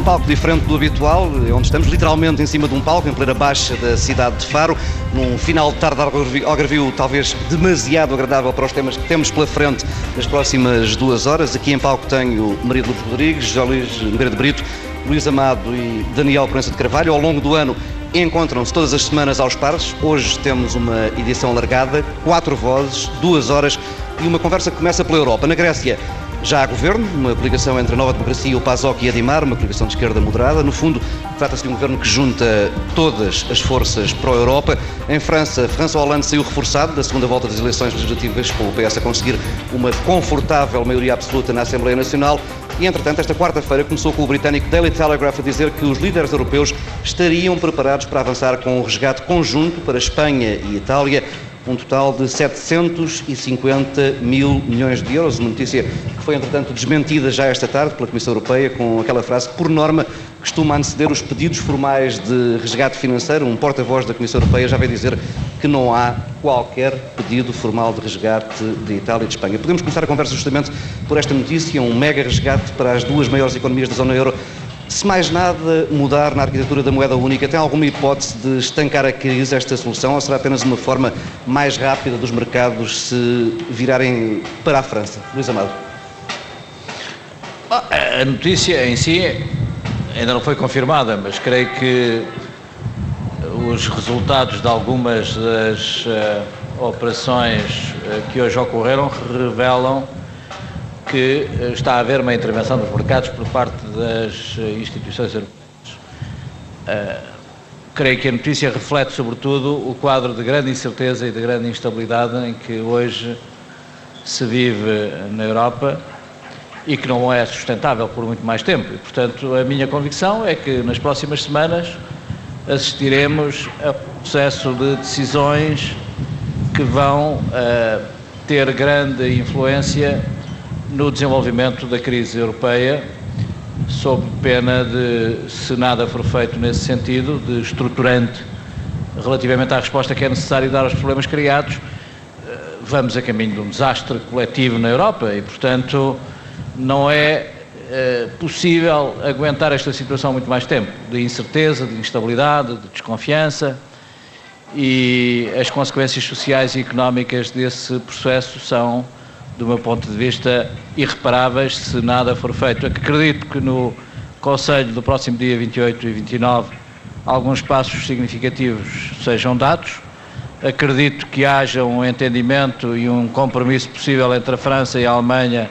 um palco diferente do habitual, onde estamos literalmente em cima de um palco, em plena baixa da cidade de Faro, num final de tarde Algarvio talvez demasiado agradável para os temas que temos pela frente nas próximas duas horas. Aqui em palco tenho Maria de Lourdes Rodrigues, José Luís de Brito, Luís Amado e Daniel Proença de Carvalho. Ao longo do ano encontram-se todas as semanas aos pares. Hoje temos uma edição alargada, quatro vozes, duas horas e uma conversa que começa pela Europa. Na Grécia já há governo, uma coligação entre a Nova Democracia, o PASOK e a Dimar, uma coligação de esquerda moderada. No fundo, trata-se de um governo que junta todas as forças pró-Europa. Em França, François Hollande saiu reforçado da segunda volta das eleições legislativas, com o PS a conseguir uma confortável maioria absoluta na Assembleia Nacional. E, entretanto, esta quarta-feira começou com o britânico Daily Telegraph a dizer que os líderes europeus estariam preparados para avançar com um resgate conjunto para Espanha e Itália um total de 750 mil milhões de euros, uma notícia que foi, entretanto, desmentida já esta tarde pela Comissão Europeia com aquela frase que, por norma, costuma anteceder os pedidos formais de resgate financeiro. Um porta-voz da Comissão Europeia já veio dizer que não há qualquer pedido formal de resgate de Itália e de Espanha. Podemos começar a conversa justamente por esta notícia, um mega resgate para as duas maiores economias da zona euro se mais nada mudar na arquitetura da moeda única, tem alguma hipótese de estancar a crise esta solução ou será apenas uma forma mais rápida dos mercados se virarem para a França? Luís Amado. A notícia em si ainda não foi confirmada, mas creio que os resultados de algumas das uh, operações uh, que hoje ocorreram revelam que eh, está a haver uma intervenção dos mercados por parte das eh, instituições europeias. Uh, creio que a notícia reflete, sobretudo, o quadro de grande incerteza e de grande instabilidade em que hoje se vive na Europa e que não é sustentável por muito mais tempo. E, portanto, a minha convicção é que nas próximas semanas assistiremos a processo de decisões que vão uh, ter grande influência no desenvolvimento da crise europeia, sob pena de, se nada for feito nesse sentido, de estruturante relativamente à resposta que é necessário dar aos problemas criados, eh, vamos a caminho de um desastre coletivo na Europa e, portanto, não é é possível aguentar esta situação muito mais tempo, de incerteza, de instabilidade, de desconfiança e as consequências sociais e económicas desse processo são do meu ponto de vista, irreparáveis se nada for feito. Acredito que no Conselho do próximo dia 28 e 29 alguns passos significativos sejam dados. Acredito que haja um entendimento e um compromisso possível entre a França e a Alemanha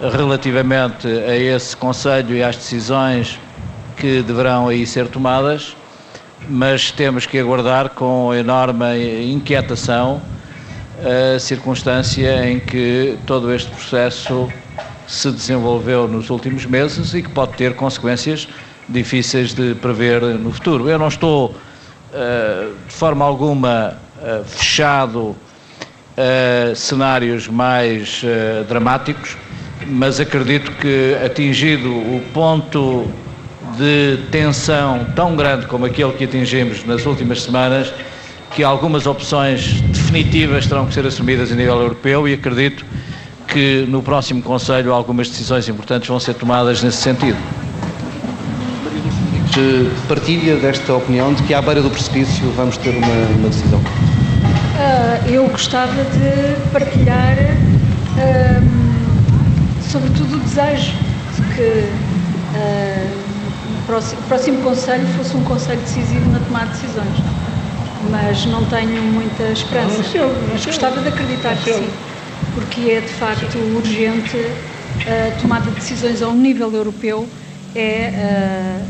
relativamente a esse Conselho e às decisões que deverão aí ser tomadas, mas temos que aguardar com enorme inquietação a circunstância em que todo este processo se desenvolveu nos últimos meses e que pode ter consequências difíceis de prever no futuro. Eu não estou uh, de forma alguma uh, fechado a cenários mais uh, dramáticos, mas acredito que atingido o ponto de tensão tão grande como aquele que atingimos nas últimas semanas, que algumas opções definitivas terão que ser assumidas a nível europeu e acredito que no próximo Conselho algumas decisões importantes vão ser tomadas nesse sentido. Partilha desta opinião de que à beira do precipício vamos ter uma, uma decisão? Uh, eu gostava de partilhar, uh, sobretudo, o desejo de que uh, o próximo, o próximo Conselho fosse um Conselho decisivo na tomada de decisões mas não tenho muita esperança. Mas gostava de acreditar que sim, porque é de facto urgente a tomada de decisões ao nível europeu é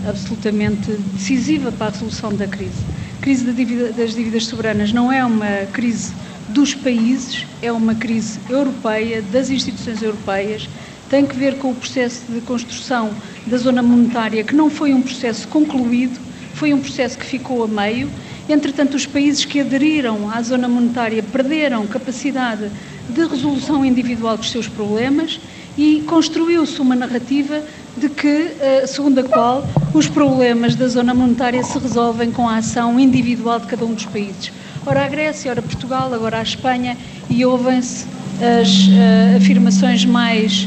uh, absolutamente decisiva para a resolução da crise. A crise da dívida, das dívidas soberanas não é uma crise dos países, é uma crise europeia, das instituições europeias, tem que ver com o processo de construção da zona monetária, que não foi um processo concluído, foi um processo que ficou a meio Entretanto, os países que aderiram à zona monetária perderam capacidade de resolução individual dos seus problemas e construiu-se uma narrativa de que, eh, segundo a qual os problemas da zona monetária se resolvem com a ação individual de cada um dos países. Ora a Grécia, ora Portugal, agora a Espanha, e ouvem-se as uh, afirmações mais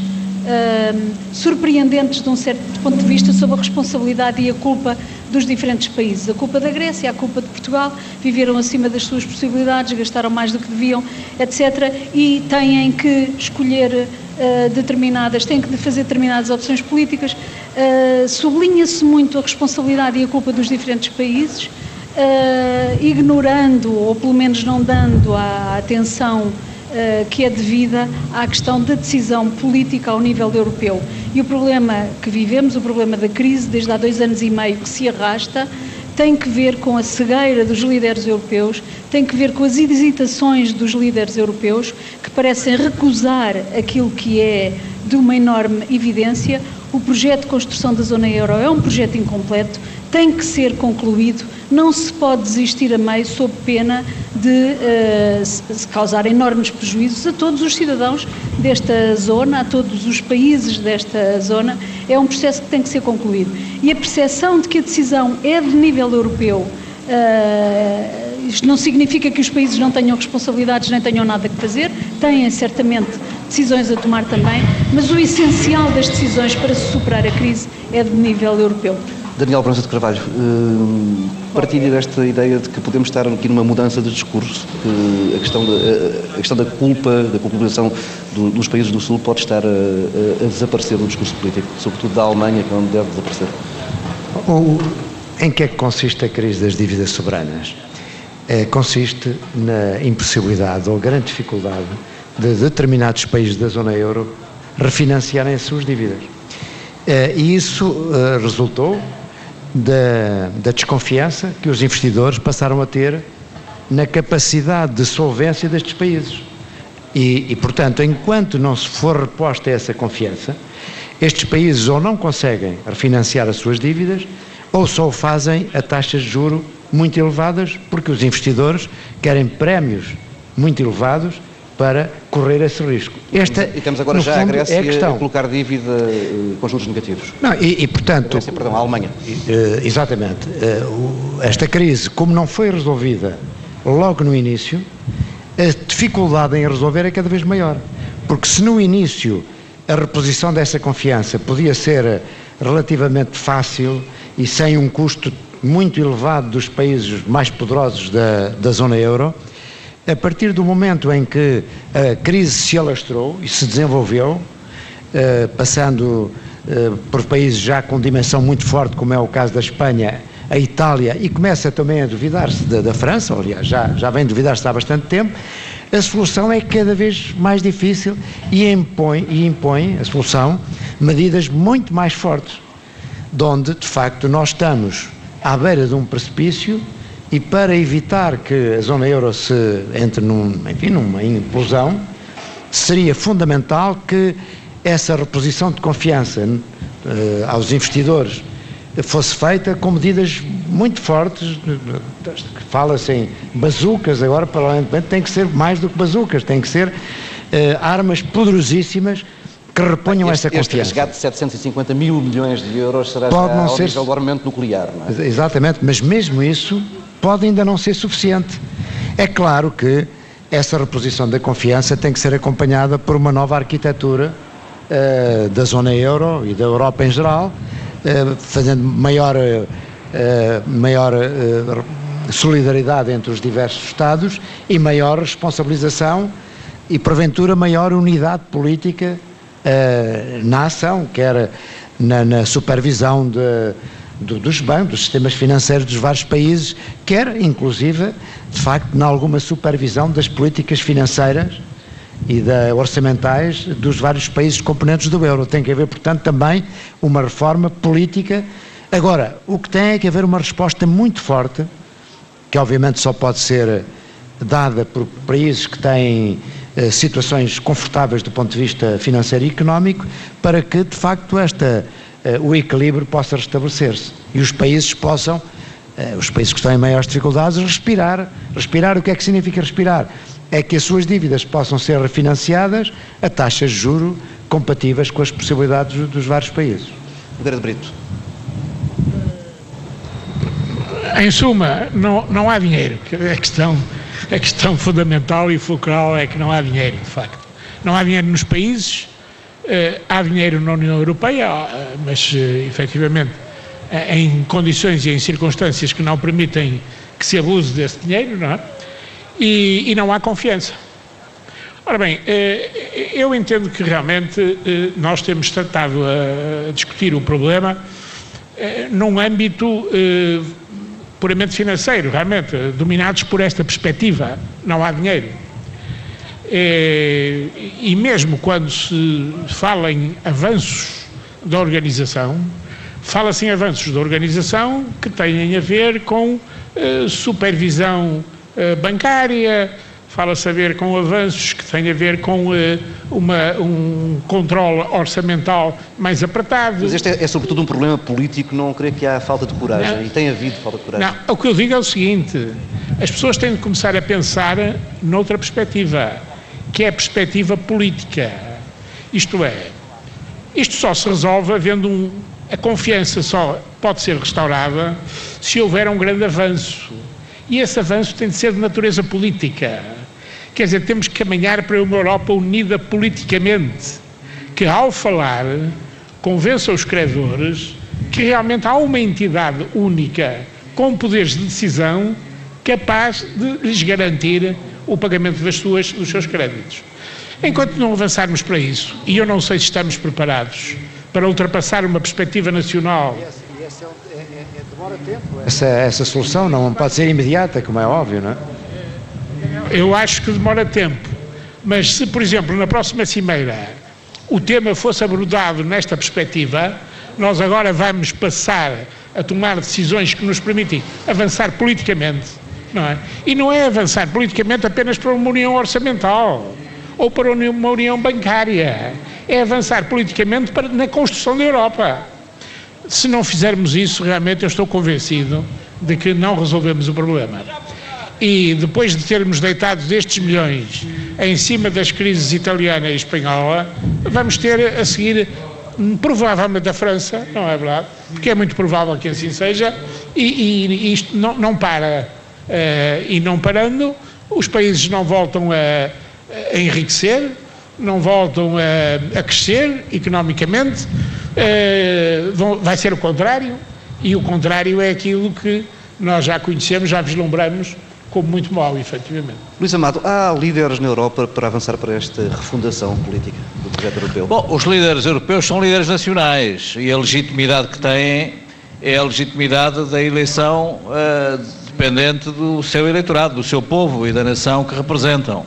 surpreendentes de um certo ponto de vista sobre a responsabilidade e a culpa dos diferentes países. A culpa da Grécia, a culpa de Portugal, viveram acima das suas possibilidades, gastaram mais do que deviam, etc. E têm que escolher uh, determinadas, têm que fazer determinadas opções políticas. Uh, Sublinha-se muito a responsabilidade e a culpa dos diferentes países, uh, ignorando, ou pelo menos não dando a atenção eh, que é devida à questão da decisão política ao nível europeu. E o problema que vivemos, o problema da crise, desde há dois anos e meio que se arrasta, tem que ver com a cegueira dos líderes europeus, tem que ver com as hesitações dos líderes europeus que parecem recusar aquilo que é de uma enorme evidência. O projeto de construção da zona euro é um projeto incompleto, tem que ser concluído, não se pode desistir a meio sob pena de uh, causar enormes prejuízos a todos os cidadãos desta zona, a todos os países desta zona. É um processo que tem que ser concluído. E a percepção de que a decisão é de nível europeu. Uh, isto não significa que os países não tenham responsabilidades nem tenham nada que fazer, têm certamente decisões a tomar também, mas o essencial das decisões para se superar a crise é de nível europeu. Daniel Bronça de Carvalho, uh, partilha desta ideia de que podemos estar aqui numa mudança de discurso, que a questão da, a questão da culpa, da culpabilização do, dos países do Sul pode estar a, a, a, desaparecer do discurso político, sobretudo da Alemanha, que é onde deve desaparecer. O, em que é que consiste a crise das dívidas soberanas? É, consiste na impossibilidade ou grande dificuldade de determinados países da zona euro refinanciarem as suas dívidas. É, e isso é, resultou da, da desconfiança que os investidores passaram a ter na capacidade de solvência destes países. E, e, portanto, enquanto não se for reposta essa confiança, estes países ou não conseguem refinanciar as suas dívidas ou só o fazem a taxas de juro muito elevadas, porque os investidores querem prémios muito elevados para correr esse risco. Esta, e temos agora já fundo, a Grécia é a, a, colocar dívida uh, com juros negativos. Não, e, e portanto... A Grécia, perdão, a Alemanha. Uh, exatamente. Uh, esta crise, como não foi resolvida logo no início, a dificuldade em resolver é cada vez maior. Porque se no início a reposição dessa confiança podia ser relativamente fácil e sem um custo muito elevado dos países mais poderosos da, da zona euro, a partir do momento em que a crise se alastrou e se desenvolveu, eh, passando eh, por países já com dimensão muito forte, como é o caso da Espanha, a Itália, e começa também a duvidar-se da, da, França, aliás, já, já vem duvidar-se há bastante tempo, a solução é cada vez mais difícil e impõe, e impõe a solução medidas muito mais fortes, de onde, de facto, nós estamos à beira de um precipício e para evitar que a zona euro se entre num, enfim, numa implosão, seria fundamental que essa reposição de confiança uh, aos investidores fosse feita com medidas muito fortes, fala-se em bazucas, agora provavelmente tem que ser mais do que bazucas, tem que ser uh, armas poderosíssimas que reponham este, essa confiança. Este resgate de 750 mil milhões de euros será Pode não ao ser... nível do armamento nuclear, não é? Exatamente, mas mesmo isso pode ainda não ser suficiente. É claro que essa reposição da confiança tem que ser acompanhada por uma nova arquitetura uh, da zona euro e da Europa em geral, uh, fazendo maior, uh, maior solidariedade entre os diversos Estados e maior responsabilização e, porventura, maior unidade política na ação, quer na, na supervisão de do, dos bancos, dos sistemas financeiros dos vários países, quer, inclusive, de facto, em alguma supervisão das políticas financeiras e da, orçamentais dos vários países componentes do euro. Tem que haver, portanto, também uma reforma política. Agora, o que tem é que haver uma resposta muito forte, que obviamente só pode ser dada por países que têm eh, situações confortáveis do ponto de vista financeiro e económico, para que, de facto, esta o equilíbrio possa restabelecer-se e os países possam, uh, os países que estão em maiores dificuldades, respirar. Respirar, o que é que significa respirar? É que as suas dívidas possam ser refinanciadas a taxas de juro compatíveis com as possibilidades dos vários países. Pedro de Brito. Em suma, não, não há dinheiro. A questão, a questão fundamental e fulcral é que não há dinheiro, de facto. Não há dinheiro nos países, há dinheiro na União Europeia, mas efetivamente em condições e em circunstâncias que não permitem que se abuse desse dinheiro, não é? E, e não há confiança. Ora bem, eu entendo que realmente nós temos tratado a discutir o problema num âmbito puramente financeiro, realmente, dominados por esta perspectiva. Não há dinheiro. É, e mesmo quando se fala em avanços da organização, fala-se em avanços da organização que têm a ver com uh, supervisão uh, bancária, fala-se a ver com avanços que têm a ver com uma, um controle orçamental mais apertado. Mas este é, é, sobretudo um problema político, não creio que há falta de coragem, não. e tem havido falta de coragem. Não, o que eu digo é o seguinte, as pessoas têm de começar a pensar noutra perspectiva, que é a perspectiva política. Isto é, isto só se resolve havendo um, a confiança só pode ser restaurada se houver um grande avanço. E esse avanço tem de ser de natureza política. Quer dizer, temos que caminhar para uma Europa unida politicamente, que ao falar convença os credores que realmente há uma entidade única com poderes de decisão capaz de lhes garantir o pagamento das suas, dos seus créditos. Enquanto não avançarmos para isso, e eu não sei se estamos preparados para ultrapassar uma perspectiva nacional. E essa, é, é, é, demora tempo. Essa, essa solução não pode ser imediata, como é óbvio, não é? Eu acho que demora tempo. Mas se, por exemplo, na próxima cimeira o tema fosse abordado nesta perspectiva, nós agora vamos passar a tomar decisões que nos permitem avançar politicamente, não é? E não é avançar politicamente apenas para uma união orçamental ou para uma união bancária. É avançar politicamente para, na construção da Europa. Se não fizermos isso, realmente eu estou convencido de que não resolvemos o problema e depois de termos deitado destes milhões em cima das crises italiana e espanhola, vamos ter a seguir provavelmente a França, não é verdade? Porque é muito provável que assim seja, e, e isto não, não para. Uh, e não parando, os países não voltam a, a enriquecer, não voltam a, a crescer economicamente, uh, vão, vai ser o contrário, e o contrário é aquilo que nós já conhecemos, já vislumbramos como muito mau, efetivamente. Luís Amado, há líderes na Europa para avançar para esta refundação política do projeto europeu? Bom, os líderes europeus são líderes nacionais e a legitimidade que têm é a legitimidade da eleição uh, dependente do seu eleitorado, do seu povo e da nação que representam.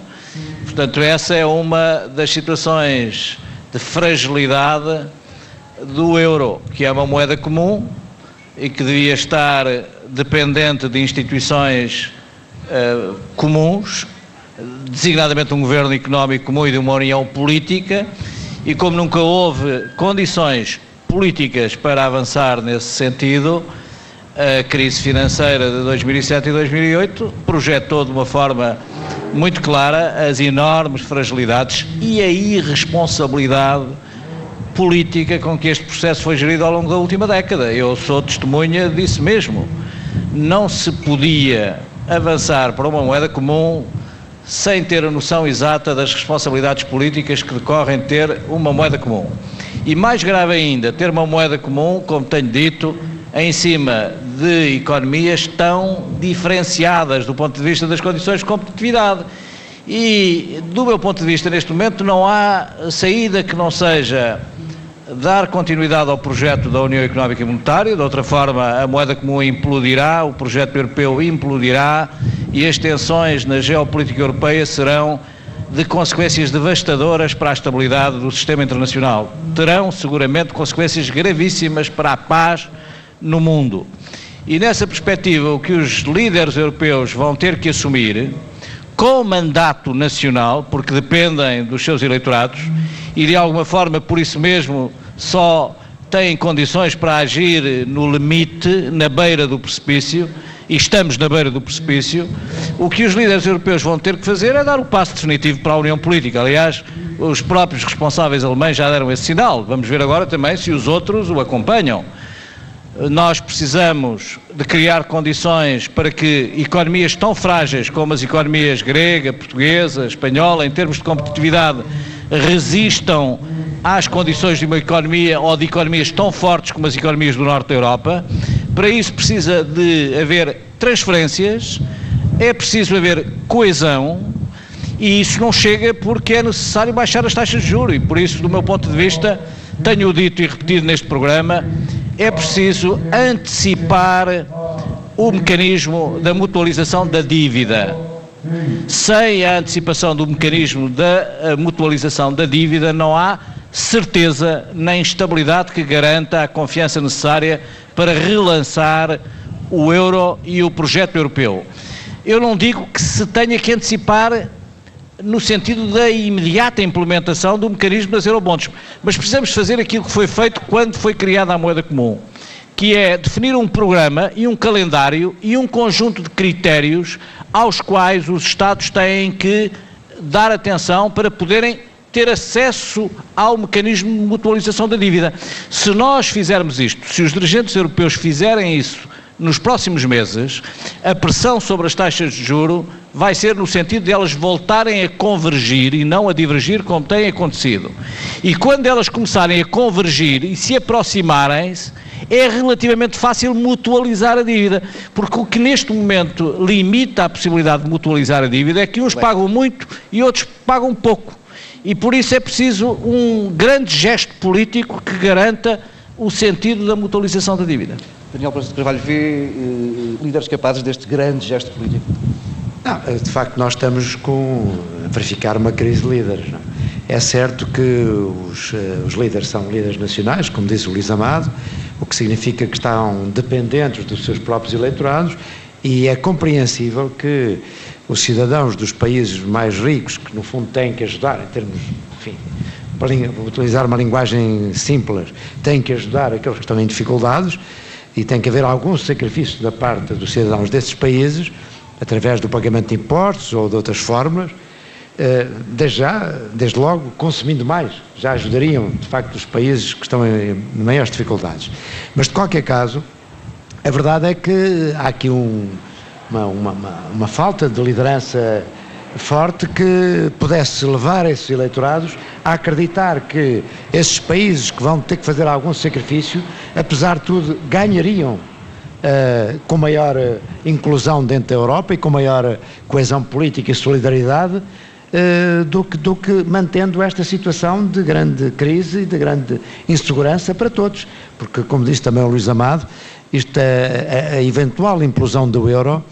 Portanto, essa é uma das situações de fragilidade do euro, que é uma moeda comum e que devia estar dependente de instituições uh, comuns, designadamente um governo económico comum e de uma união política, e como nunca houve condições políticas para avançar nesse sentido, a crise financeira de 2007 e 2008 projetou de uma forma muito clara as enormes fragilidades e a irresponsabilidade política com que este processo foi gerido ao longo da última década. Eu sou testemunha disso mesmo. Não se podia avançar para uma moeda comum sem ter a noção exata das responsabilidades políticas que decorrem de ter uma moeda comum. E mais grave ainda, ter uma moeda comum, como tenho dito, em cima de economias tão diferenciadas do ponto de vista das condições de competitividade. E, do meu ponto de vista, neste momento, não há saída que não seja dar continuidade ao projeto da União Económica e Monetária, de outra forma a moeda comum implodirá, o projeto europeu implodirá e as tensões na geopolítica europeia serão de consequências devastadoras para a estabilidade do sistema internacional. Terão seguramente consequências gravíssimas para a paz no mundo. E nessa perspectiva, o que os líderes europeus vão ter que assumir, com mandato nacional, porque dependem dos seus eleitorados, e de alguma forma, por isso mesmo, só têm condições para agir no limite, na beira do precipício, e estamos na beira do precipício, o que os líderes europeus vão ter que fazer é dar o passo definitivo para a União Política. Aliás, os próprios responsáveis alemães já deram esse sinal. Vamos ver agora também se os outros o acompanham. Nós precisamos de criar condições para que economias tão frágeis como as economias grega, portuguesa, espanhola, em termos de competitividade, resistam às condições de uma economia ou de economias tão fortes como as economias do norte da Europa. Para isso precisa de haver transferências, é preciso haver coesão e isso não chega porque é necessário baixar as taxas de juros e por isso, do meu ponto de vista, tenho dito e repetido neste programa, é preciso antecipar o mecanismo da mutualização da dívida. Sem a antecipação do mecanismo da mutualização da dívida, não há certeza nem estabilidade que garanta a confiança necessária para relançar o euro e o projeto europeu. Eu não digo que se tenha que antecipar no sentido da imediata implementação do mecanismo das eurobonds, mas precisamos fazer aquilo que foi feito quando foi criada a moeda comum, que é definir um programa e um calendário e um conjunto de critérios aos quais os Estados têm que dar atenção para poderem ter acesso ao mecanismo de mutualização da dívida. Se nós fizermos isto, se os dirigentes europeus fizerem isso nos próximos meses, a pressão sobre as taxas de juro vai ser no sentido de elas voltarem a convergir e não a divergir como tem acontecido. E quando elas começarem a convergir e se aproximarem-se, é relativamente fácil mutualizar a dívida, porque o que neste momento limita a possibilidade de mutualizar a dívida é que uns pagam muito e outros pagam pouco. E por isso é preciso um grande gesto político que garanta o sentido da mutualização da dívida. Daniel Presidente de Carvalho, vê uh, líderes capazes deste grande gesto político? Não, eh, de facto, nós estamos com, a verificar uma crise de líderes. Não? É certo que os, uh, os, líderes são líderes nacionais, como disse o Luís Amado, o que significa que estão dependentes dos seus próprios eleitorados e é compreensível que os cidadãos dos países mais ricos, que no fundo têm que ajudar em termos, enfim, para utilizar uma linguagem simples, têm que ajudar aqueles que estão em dificuldades e tem que haver algum sacrifício da parte dos cidadãos desses países, através do pagamento de impostos ou de outras fórmulas, eh, desde já, desde logo, consumindo mais, já ajudariam, de facto, os países que estão em maiores dificuldades. Mas, de qualquer caso, a verdade é que há aqui um, uma, uma, uma, uma falta de liderança forte que pudesse levar esses eleitorados a acreditar que esses países que vão ter que fazer algum sacrifício, apesar de tudo, ganhariam uh, com maior uh, inclusão dentro da Europa e com maior uh, coesão política e solidariedade do, que, do que mantendo esta situação de grande crise e de grande insegurança para todos. Porque, como disse também o Luís Amado, isto, é, a, a eventual implosão do euro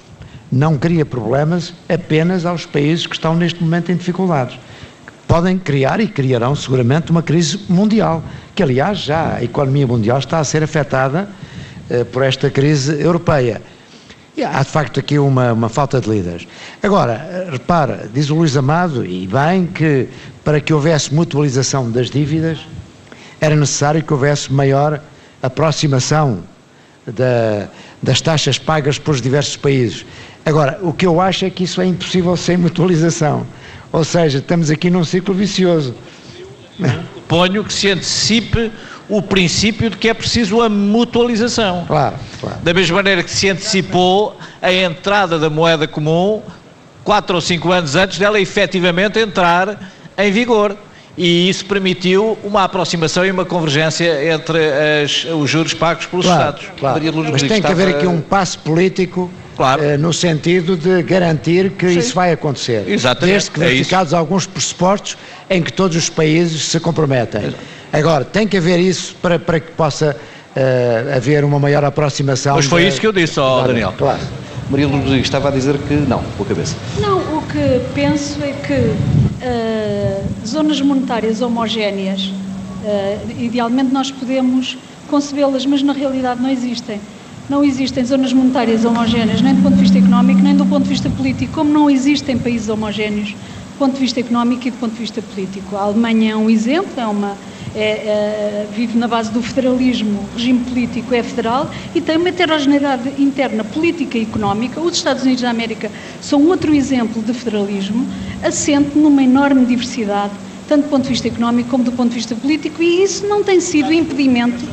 não cria problemas apenas aos países que estão neste momento em dificuldades. Podem criar e criarão seguramente uma crise mundial, que aliás já a economia mundial está a ser afetada uh, por esta crise europeia. E há de facto aqui uma, uma falta de líderes. Agora, eh, repara, diz o Luís Amado, e bem, que para que houvesse mutualização das dívidas era necessário que houvesse maior aproximação da, das taxas pagas pelos diversos países. Agora, o que eu acho é que isso é impossível sem mutualização. Ou seja, estamos aqui num ciclo vicioso. Ponho que se antecipe o princípio de que é preciso a mutualização. Claro, claro. Da mesma maneira que se antecipou a entrada da moeda comum quatro ou cinco anos antes dela efetivamente entrar em vigor. E isso permitiu uma aproximação e uma convergência entre as, os juros pagos pelos claro, Estados. Claro. Mas tem que haver aqui um passo político Claro. Eh, no sentido de garantir que Sim. isso vai acontecer. Exatamente. Desde que é verificados é alguns pressupostos em que todos os países se comprometem. Exato. Agora, tem que haver isso para, para que possa uh, haver uma maior aproximação. Mas foi isso que eu disse, oh, Daniel. Claro. Maria Luís estava a dizer que não, com a cabeça. Não, o que penso é que uh, zonas monetárias homogéneas, uh, idealmente nós podemos concebê-las, mas na realidade não existem não existem zonas monetárias homogéneas, nem do ponto de vista económico, nem do ponto de vista político, como não existem países homogéneos do ponto de vista económico e do ponto de vista político. A Alemanha é um exemplo, é uma, é, é, vive na base do federalismo, o regime político é federal e tem uma heterogeneidade interna política e económica. Os Estados Unidos da América são outro exemplo de federalismo, assente numa enorme diversidade, tanto do ponto de vista económico como do ponto de vista político, e isso não tem sido impedimento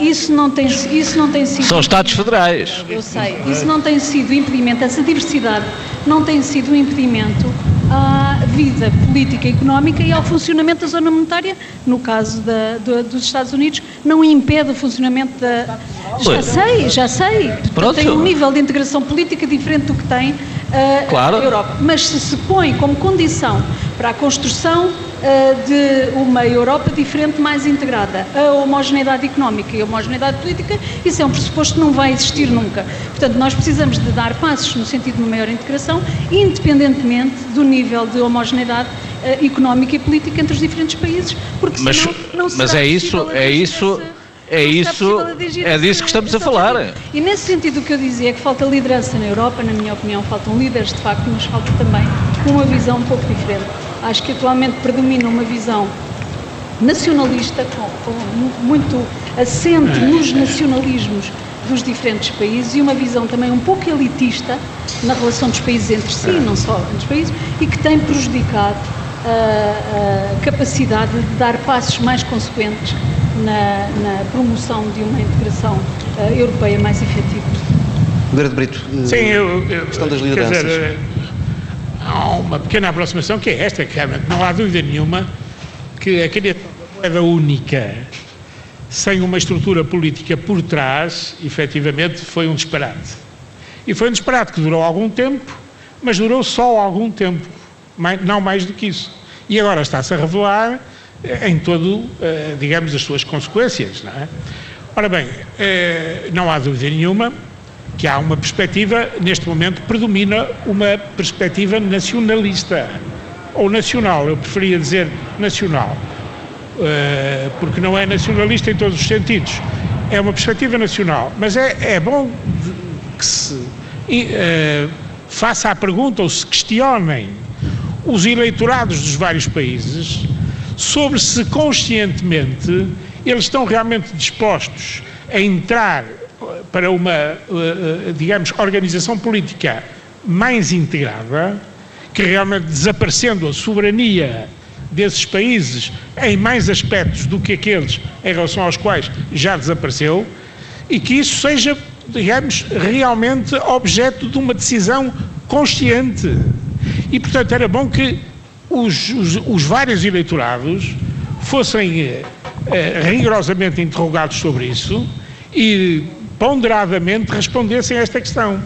isso não tem, isso não tem sido. São Estados federais. Eu sei. Isso não tem sido impedimento, essa diversidade não tem sido um impedimento à vida política e económica e ao funcionamento da zona monetária, no caso da, do, dos Estados Unidos, não impede o funcionamento da. Já sei, já sei. Pronto. Tem um nível de integração política diferente do que tem uh, Claro. Europa. Mas se se põe como condição para a construção uh, de uma Europa diferente, mais integrada, a homogeneidade económica e a homogeneidade política, isso é um pressuposto que não vai existir nunca. Portanto, nós precisamos de dar passos no sentido de uma maior integração, independentemente do nível de homogeneidade uh, económica e política entre os diferentes países, porque Mas, senão não será mas é isso, é isso, esse- é isso, é disso que estamos a falar. E nesse sentido o que eu dizia é que falta liderança na Europa, na minha opinião, faltam líderes de facto, mas falta também uma visão um pouco diferente. Acho que atualmente predomina uma visão nacionalista, com, com mu- muito assente nos nacionalismos dos diferentes países e uma visão também um pouco elitista na relação dos países entre si, não só entre os países, e que tem prejudicado a, a capacidade de dar passos mais consequentes na, na promoção de uma integração eh, europeia mais efetiva. Nogueira de Brito, eh, Sim, eu, eu, questão das quer lideranças. dizer, eh, há uma pequena aproximação que é esta, que realmente não há dúvida nenhuma que a criação da moeda única sem uma estrutura política por trás, efetivamente, foi um disparate. E foi um disparate que durou algum tempo, mas durou só algum tempo, não mais do que isso. E agora está-se a revelar em todo, eh, digamos, as suas consequências, não é? Ora bem, eh, não há dúvida nenhuma que há uma perspectiva, neste momento, predomina uma perspectiva nacionalista, ou nacional, eu preferia dizer nacional, eh, porque não é nacionalista em todos os sentidos, é uma perspectiva nacional, mas é, é bom que se eh, faça a pergunta ou se questionem os eleitorados dos vários países sobre se conscientemente eles estão realmente dispostos a entrar eh, para uma, eh, eh, digamos, organização política mais integrada, que realmente desaparecendo a soberania desses países em mais aspectos do que aqueles em relação aos quais já desapareceu, e que isso seja, digamos, realmente objeto de uma decisão consciente. E, portanto, era bom que os, os- os vários eleitorados fossem eh, eh, rigorosamente interrogados sobre isso e ponderadamente respondessem a esta questão.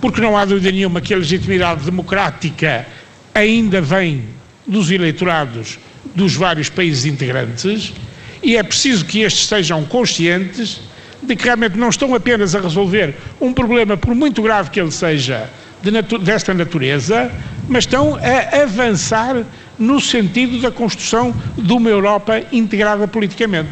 Porque não há dúvida nenhuma que a legitimidade democrática ainda vem dos eleitorados dos vários países integrantes e é preciso que estes sejam conscientes de que realmente não estão apenas a resolver um problema, por muito grave que ele seja, de natu- desta natureza, mas estão a avançar no sentido da construção de uma Europa integrada politicamente.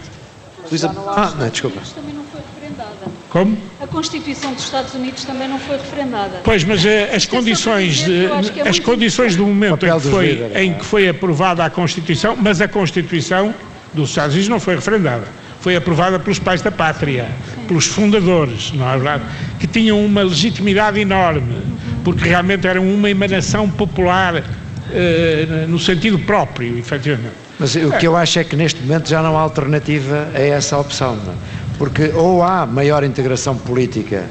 Luísa, Ah, não, desculpa. Também não foi referendada. Como? A Constituição dos Estados Unidos também não foi referendada. Pois, mas eh, as para condições, que é de, as condições do momento em que, foi, líderes, em é? que foi aprovada a Constituição, mas a Constituição dos Estados Unidos não foi referendada. Foi aprovada pelos pais da pátria, pelos fundadores, não é verdade? Que tinham uma legitimidade enorme, porque realmente eram uma emanação popular eh, no sentido próprio, efetivamente. Mas o que eu acho é que neste momento já não há alternativa a essa opção, não é? porque ou há maior integração política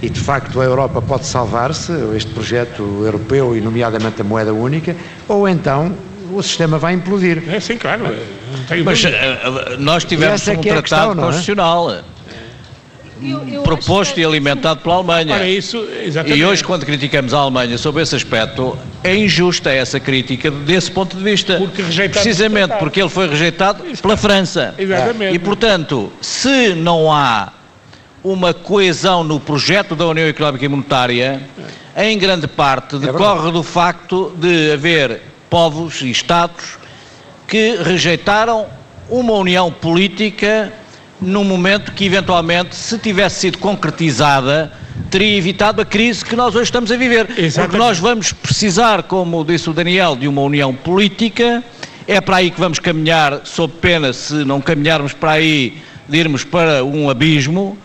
e de facto a Europa pode salvar-se, este projeto europeu e nomeadamente a moeda única, ou então o sistema vai implodir. É sim, claro, Mas eh, eh, nós tivemos é um é a tratado questão, não é? Constitucional Eu- eu proposto e alimentado pela Alemanha. Ora, isso, exatamente. E hoje, quando criticamos a Alemanha sobre esse aspecto, é injusta essa crítica desse ponto de vista. Porque rejeitamos o Precisamente porque ele foi rejeitado pela França. Exatamente. E, portanto, se não há uma coesão no projeto da União Económica e Monetária, em grande parte decorre do facto de haver povos e Estados que rejeitaram uma união política num momento que, eventualmente, se tivesse sido concretizada, teria evitado a crise que nós hoje estamos a viver. Porque Exatamente. nós vamos precisar, como disse o Daniel, de uma união política. É para aí que vamos caminhar, sob pena, se não caminharmos para aí, de irmos para um abismo,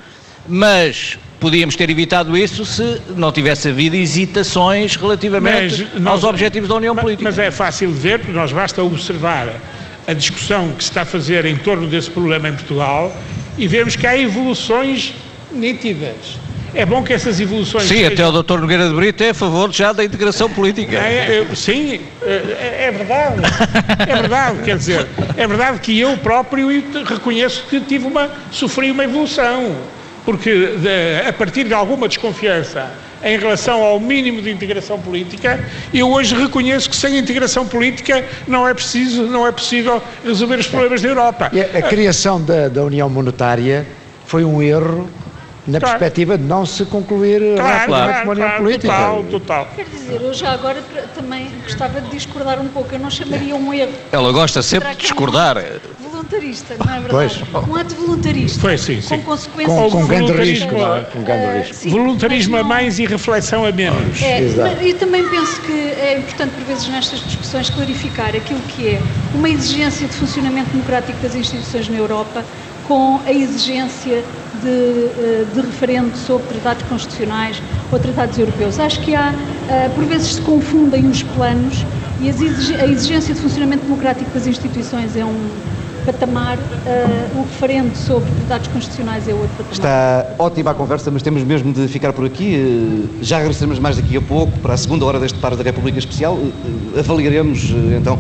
mas podíamos ter evitado isso se não tivesse havido hesitações relativamente Mas nós- aos objetivos da União Ma- Política. Mas é fácil ver, porque nós basta observar a discussão que se está a fazer em torno desse problema em Portugal e vemos que há evoluções nítidas. é bom que essas evoluções. Sim, sejam... até o Dr. Nogueira de Brito é a favor já da integração política. É, é, sim, é, é, verdade. É verdade, quer dizer, é verdade que eu próprio reconheço que tive uma, sofri uma evolução, porque de, a partir de alguma desconfiança em relação ao mínimo de integração política, eu hoje reconheço que sem integração política não é preciso, não é possível resolver os problemas da Europa. A, a criação da, da União Monetária foi um erro na claro. perspectiva de não se concluir claro, rapidamente uma união política. Total, total. Quer dizer, eu já agora também gostava de discordar um pouco, eu não chamaria um erro. Ela gosta sempre de discordar. Um voluntarista, não é verdade? Pois. Um ato voluntarista. Foi, sim, sim. Com consequências. Com, com grande risco, não é? Com grande risco. Uh, voluntarismo a mais e reflexão a menos. É, e também penso que é importante, por vezes, nestas discussões, clarificar aquilo que é uma exigência de funcionamento democrático das instituições na Europa com a exigência de, eh, de referendo sobre tratados constitucionais ou tratados europeus. Acho que há, eh, por vezes se confundem os planos e a exigência de funcionamento democrático das instituições é um patamar, uh, o referendo sobre tratados constitucionais é outro patamar. Está ótima a conversa, mas temos mesmo de ficar por aqui. Uh, já regressaremos mais daqui a pouco, para a segunda hora deste Paro da República Especial. Uh, avaliaremos, então,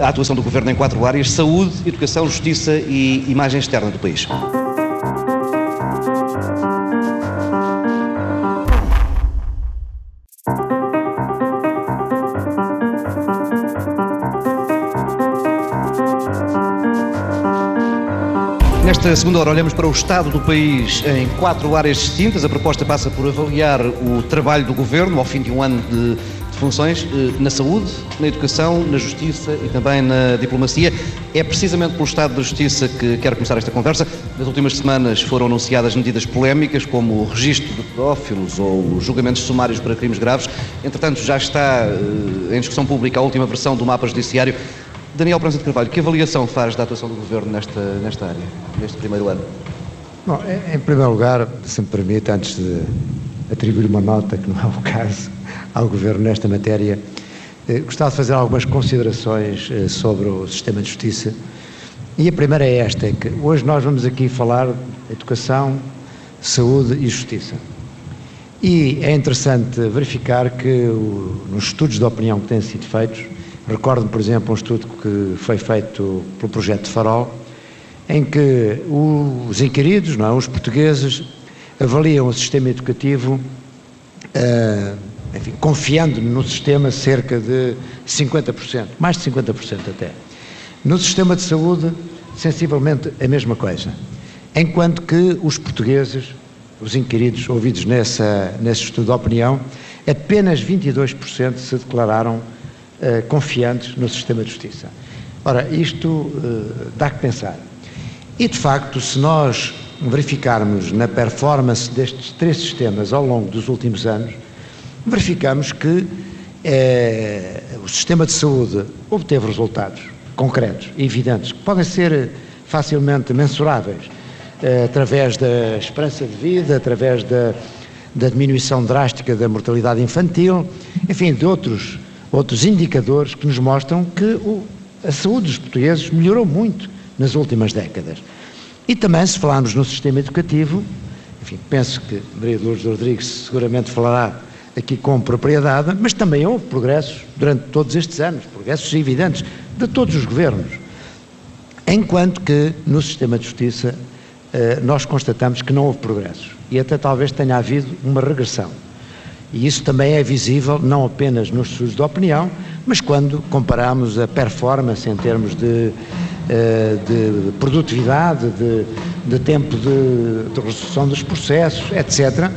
a atuação do Governo em quatro áreas, saúde, educação, justiça e imagem externa do país. Nesta segunda hora olhamos para o estado do país em quatro áreas distintas. A proposta passa por avaliar o trabalho do governo ao fim de um ano de, de funções eh, na saúde, na educação, na justiça e também na diplomacia. É precisamente pelo estado da justiça que quero começar esta conversa. Nas últimas semanas foram anunciadas medidas polémicas como o registro de pedófilos ou julgamentos sumários para crimes graves. Entretanto, já está eh, em discussão pública a última versão do mapa judiciário Daniel Prança de Carvalho, que avaliação faz da atuação do Governo nesta, nesta área, neste primeiro ano? Bom, em primeiro lugar, se me permite, antes de atribuir uma nota, que não é o caso, ao Governo nesta matéria, eh, gostava de fazer algumas considerações eh, sobre o sistema de justiça. E a primeira é esta, é que hoje nós vamos aqui falar de educação, saúde e justiça. E é interessante verificar que nos estudos de opinião que têm sido feitos, Recordo, por exemplo, um estudo que foi feito pelo projeto Farol, em que os inquiridos, não é, os portugueses, avaliam o sistema educativo, uh, enfim, confiando no sistema cerca de 50%, mais de 50% até. No sistema de saúde, sensivelmente a mesma coisa. Enquanto que os portugueses, os inquiridos ouvidos nessa, nesse estudo de opinião, apenas 22% se declararam uh, confiantes no sistema de justiça. Ora, isto uh, dá que pensar. E, de facto, se nós verificarmos na performance destes três sistemas ao longo dos últimos anos, verificamos que eh, o sistema de saúde obteve resultados concretos evidentes, que podem ser facilmente mensuráveis, eh, através da esperança de vida, através da, da diminuição drástica da mortalidade infantil, enfim, de outros outros indicadores que nos mostram que o, a saúde dos portugueses melhorou muito nas últimas décadas. E também, se falarmos no sistema educativo, enfim, penso que Maria Lourdes Rodrigues seguramente falará aqui com propriedade, mas também houve progressos durante todos estes anos, progressos evidentes de todos os governos. Enquanto que no sistema de justiça eh, nós constatamos que não houve progressos e até talvez tenha havido uma regressão. E isso também é visível não apenas nos estudos de opinião, mas quando comparamos a performance em termos de, eh, de produtividade, de, de tempo de, de, resolução dos processos, etc.,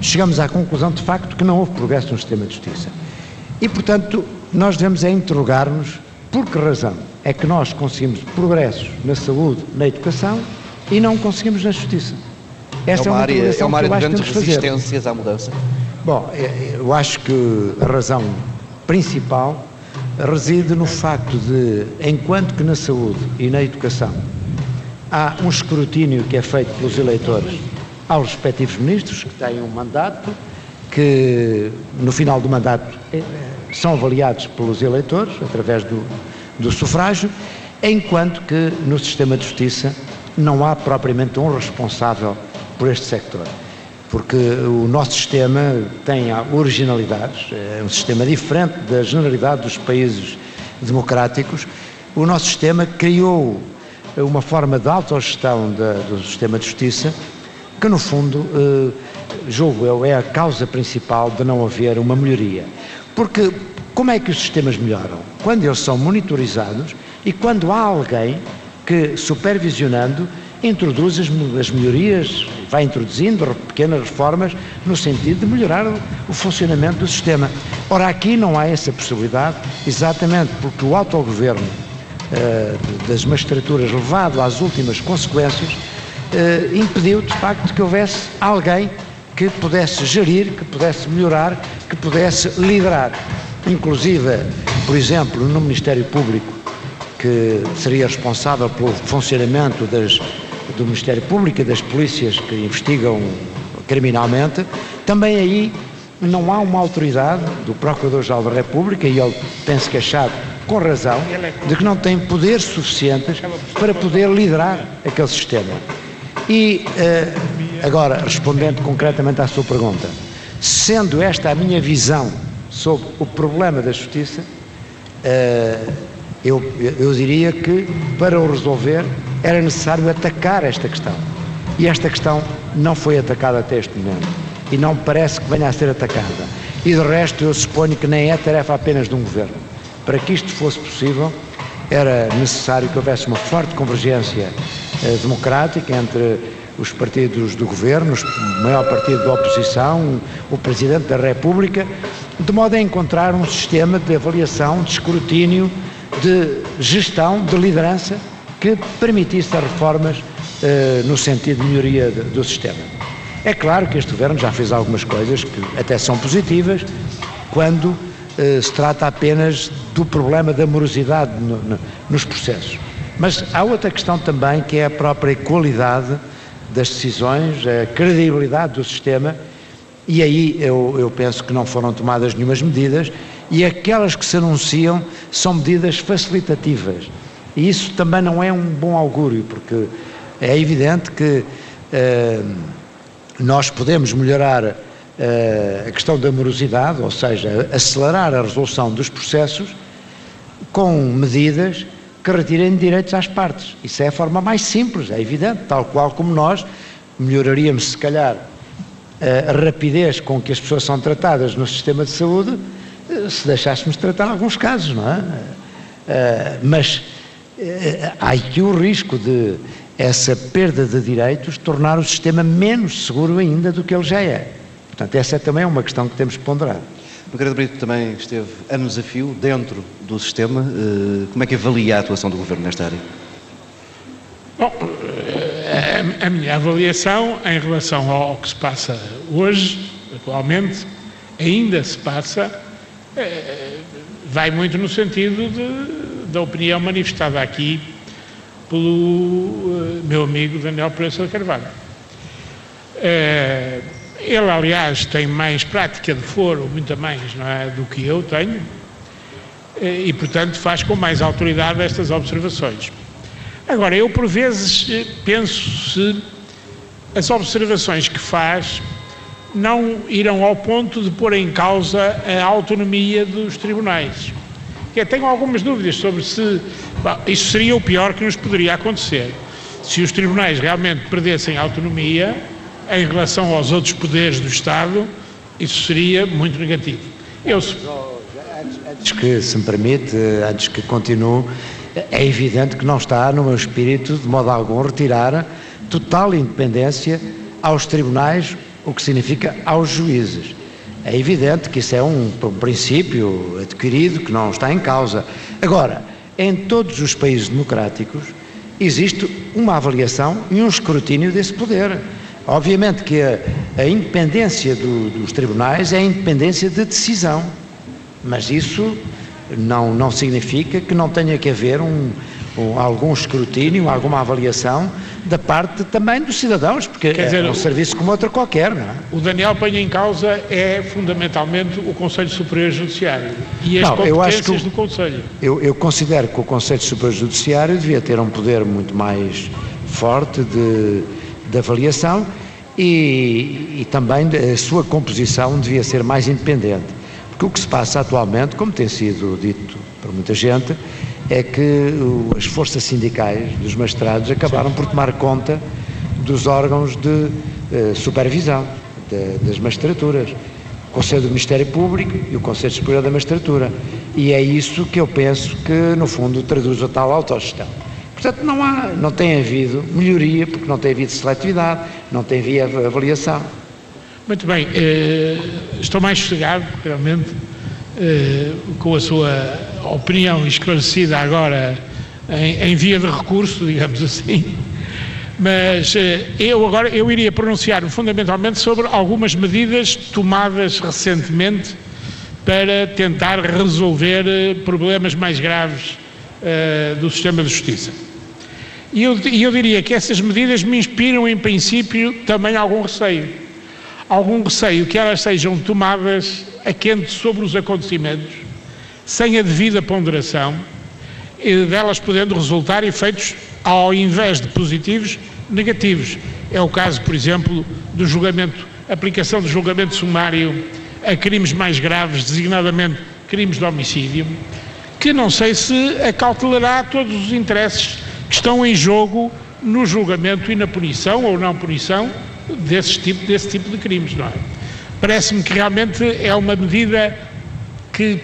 chegamos à conclusão de facto que não houve progresso no sistema de justiça. E, portanto, nós devemos é interrogar-nos por que razão é que nós conseguimos progressos na saúde, na educação e não conseguimos na justiça. Esta é uma, é uma área, é uma área de grandes resistências à mudança. Bom, é, é, eu acho que a razão principal reside no facto de, enquanto que na saúde e na educação há um escrutínio que é feito pelos eleitores aos respectivos ministros, que têm um mandato, que no final do mandato é, são avaliados pelos eleitores, através do, do sufrágio, enquanto que no sistema de justiça não há propriamente um responsável por este sector. Porque o nosso sistema tem originalidades, é um sistema diferente da generalidade dos países democráticos. O nosso sistema criou uma forma de autogestão do sistema de justiça que, no fundo, eh, julgo eu, é a causa principal de não haver uma melhoria. Porque como é que os sistemas melhoram? Quando eles são monitorizados e quando há alguém que, supervisionando, introduz as melhorias, vai introduzindo pequenas reformas no sentido de melhorar o, funcionamento do sistema. Ora, aqui não há essa possibilidade, exatamente porque o autogoverno uh, das magistraturas, levado às últimas consequências, uh, impediu de facto que houvesse alguém que pudesse gerir, que pudesse melhorar, que pudesse liderar. Inclusive, por exemplo, no Ministério Público, que seria responsável pelo funcionamento das, do Ministério Público e das polícias que investigam criminalmente, também aí não há uma autoridade do Procurador-Geral da República, e ele tem-se queixado com razão, de que não tem poderes suficientes para poder liderar aquele sistema. E uh, agora, respondendo concretamente à sua pergunta, sendo esta a minha visão sobre o problema da justiça, uh, eu, eu diria que para o resolver era necessário atacar esta questão. E esta questão não foi atacada até este momento. E não parece que venha a ser atacada. E de resto, eu suponho que nem é tarefa apenas de um governo. Para que isto fosse possível, era necessário que houvesse uma forte convergência eh, democrática entre os partidos do governo, o maior partido da oposição, o Presidente da República, de modo a encontrar um sistema de avaliação, de escrutínio, de gestão, de liderança que permitisse as reformas eh, no sentido de melhoria do sistema. É claro que este governo já fez algumas coisas que até são positivas quando eh, se trata apenas do problema da morosidade no, no, nos processos. Mas há outra questão também que é a própria qualidade das decisões, a credibilidade do sistema, e aí eu, eu penso que não foram tomadas nenhumas medidas, e aquelas que se anunciam são medidas facilitativas. E isso também não é um bom augúrio, porque é evidente que eh, nós podemos melhorar eh, a questão da morosidade, ou seja, acelerar a resolução dos processos com medidas que retirem direitos às partes. Isso é a forma mais simples, é evidente, tal qual como nós melhoraríamos, se calhar, a rapidez com que as pessoas são tratadas no sistema de saúde, eh, se deixássemos de tratar alguns casos, não é? Eh, mas eh, há aqui o risco de essa perda de direitos tornar o sistema menos seguro ainda do que ele já é. Portanto, essa é também uma questão que temos que ponderar. Margarida Brito também esteve anos a fio dentro do sistema. Como é que avalia a atuação do Governo nesta área? A, minha avaliação em relação ao que se passa hoje, atualmente, ainda se passa, eh, vai muito no sentido de, da opinião manifestada aqui pelo eh, meu amigo Daniel Pereira Carvalho. Ele, aliás, tem mais prática de foro, muito mais, não é, do que eu tenho, eh, e, portanto, faz com mais autoridade estas observações. Agora, eu, por vezes, penso se as observações que faz não irão ao ponto de pôr em causa a autonomia dos tribunais. Eu tenho algumas dúvidas sobre se bom, isso seria o pior que nos poderia acontecer. Se os tribunais realmente perdessem autonomia, em relação aos outros poderes do Estado, isso seria muito negativo. Eu... Antes que, se me permite, antes que continue, é evidente que não está no meu espírito, de modo algum, retirar total independência aos tribunais, o que significa aos juízes. É evidente que isso é um, princípio adquirido que não está em causa. Agora, em todos os países democráticos existe uma avaliação e um escrutínio desse poder. Obviamente que a, a independência do, dos tribunais é a independência de decisão, mas isso não, não significa que não tenha que haver um, um, algum escrutínio, alguma avaliação da parte também dos cidadãos, porque Quer dizer, é um serviço como outro qualquer. Não é? O Daniel põe em causa é fundamentalmente o Conselho Superior Judiciário e as não, competências eu acho que, do Conselho. Eu, eu considero que o Conselho Superior Judiciário devia ter um poder muito mais forte de de avaliação e, e também a sua composição devia ser mais independente. O que se passa atualmente, como tem sido dito por muita gente, é que as forças sindicais dos magistrados acabaram por tomar conta dos órgãos de uh, supervisão das magistraturas, o Conselho do Ministério Público e o Conselho Superior da Magistratura. E é isso que eu penso que, no fundo, traduz a tal autogestão. Portanto, não, há, não tem havido melhoria, porque não tem havido seletividade, não tem havido avaliação. Muito bem, eh, estou mais sossegado, realmente, eh, com a sua opinião esclarecida agora em, em via de recurso, digamos assim. Mas eh, eu agora eu iria pronunciar fundamentalmente sobre algumas medidas tomadas recentemente para tentar resolver eh, problemas mais graves uh, do sistema de justiça. E eu, eu diria que essas medidas me inspiram, em princípio, também algum receio. Algum receio que elas sejam tomadas a quente sobre os acontecimentos, sem a devida ponderação, e delas podendo resultar efeitos, ao invés de positivos, negativos. É o caso, por exemplo, do julgamento, aplicação do julgamento sumário a crimes mais graves, designadamente crimes de homicídio, que não sei se acautelará todos os interesses que estão em jogo no julgamento e na punição ou não punição desse tipo, desse tipo de crimes, não é? Parece-me que realmente é uma medida que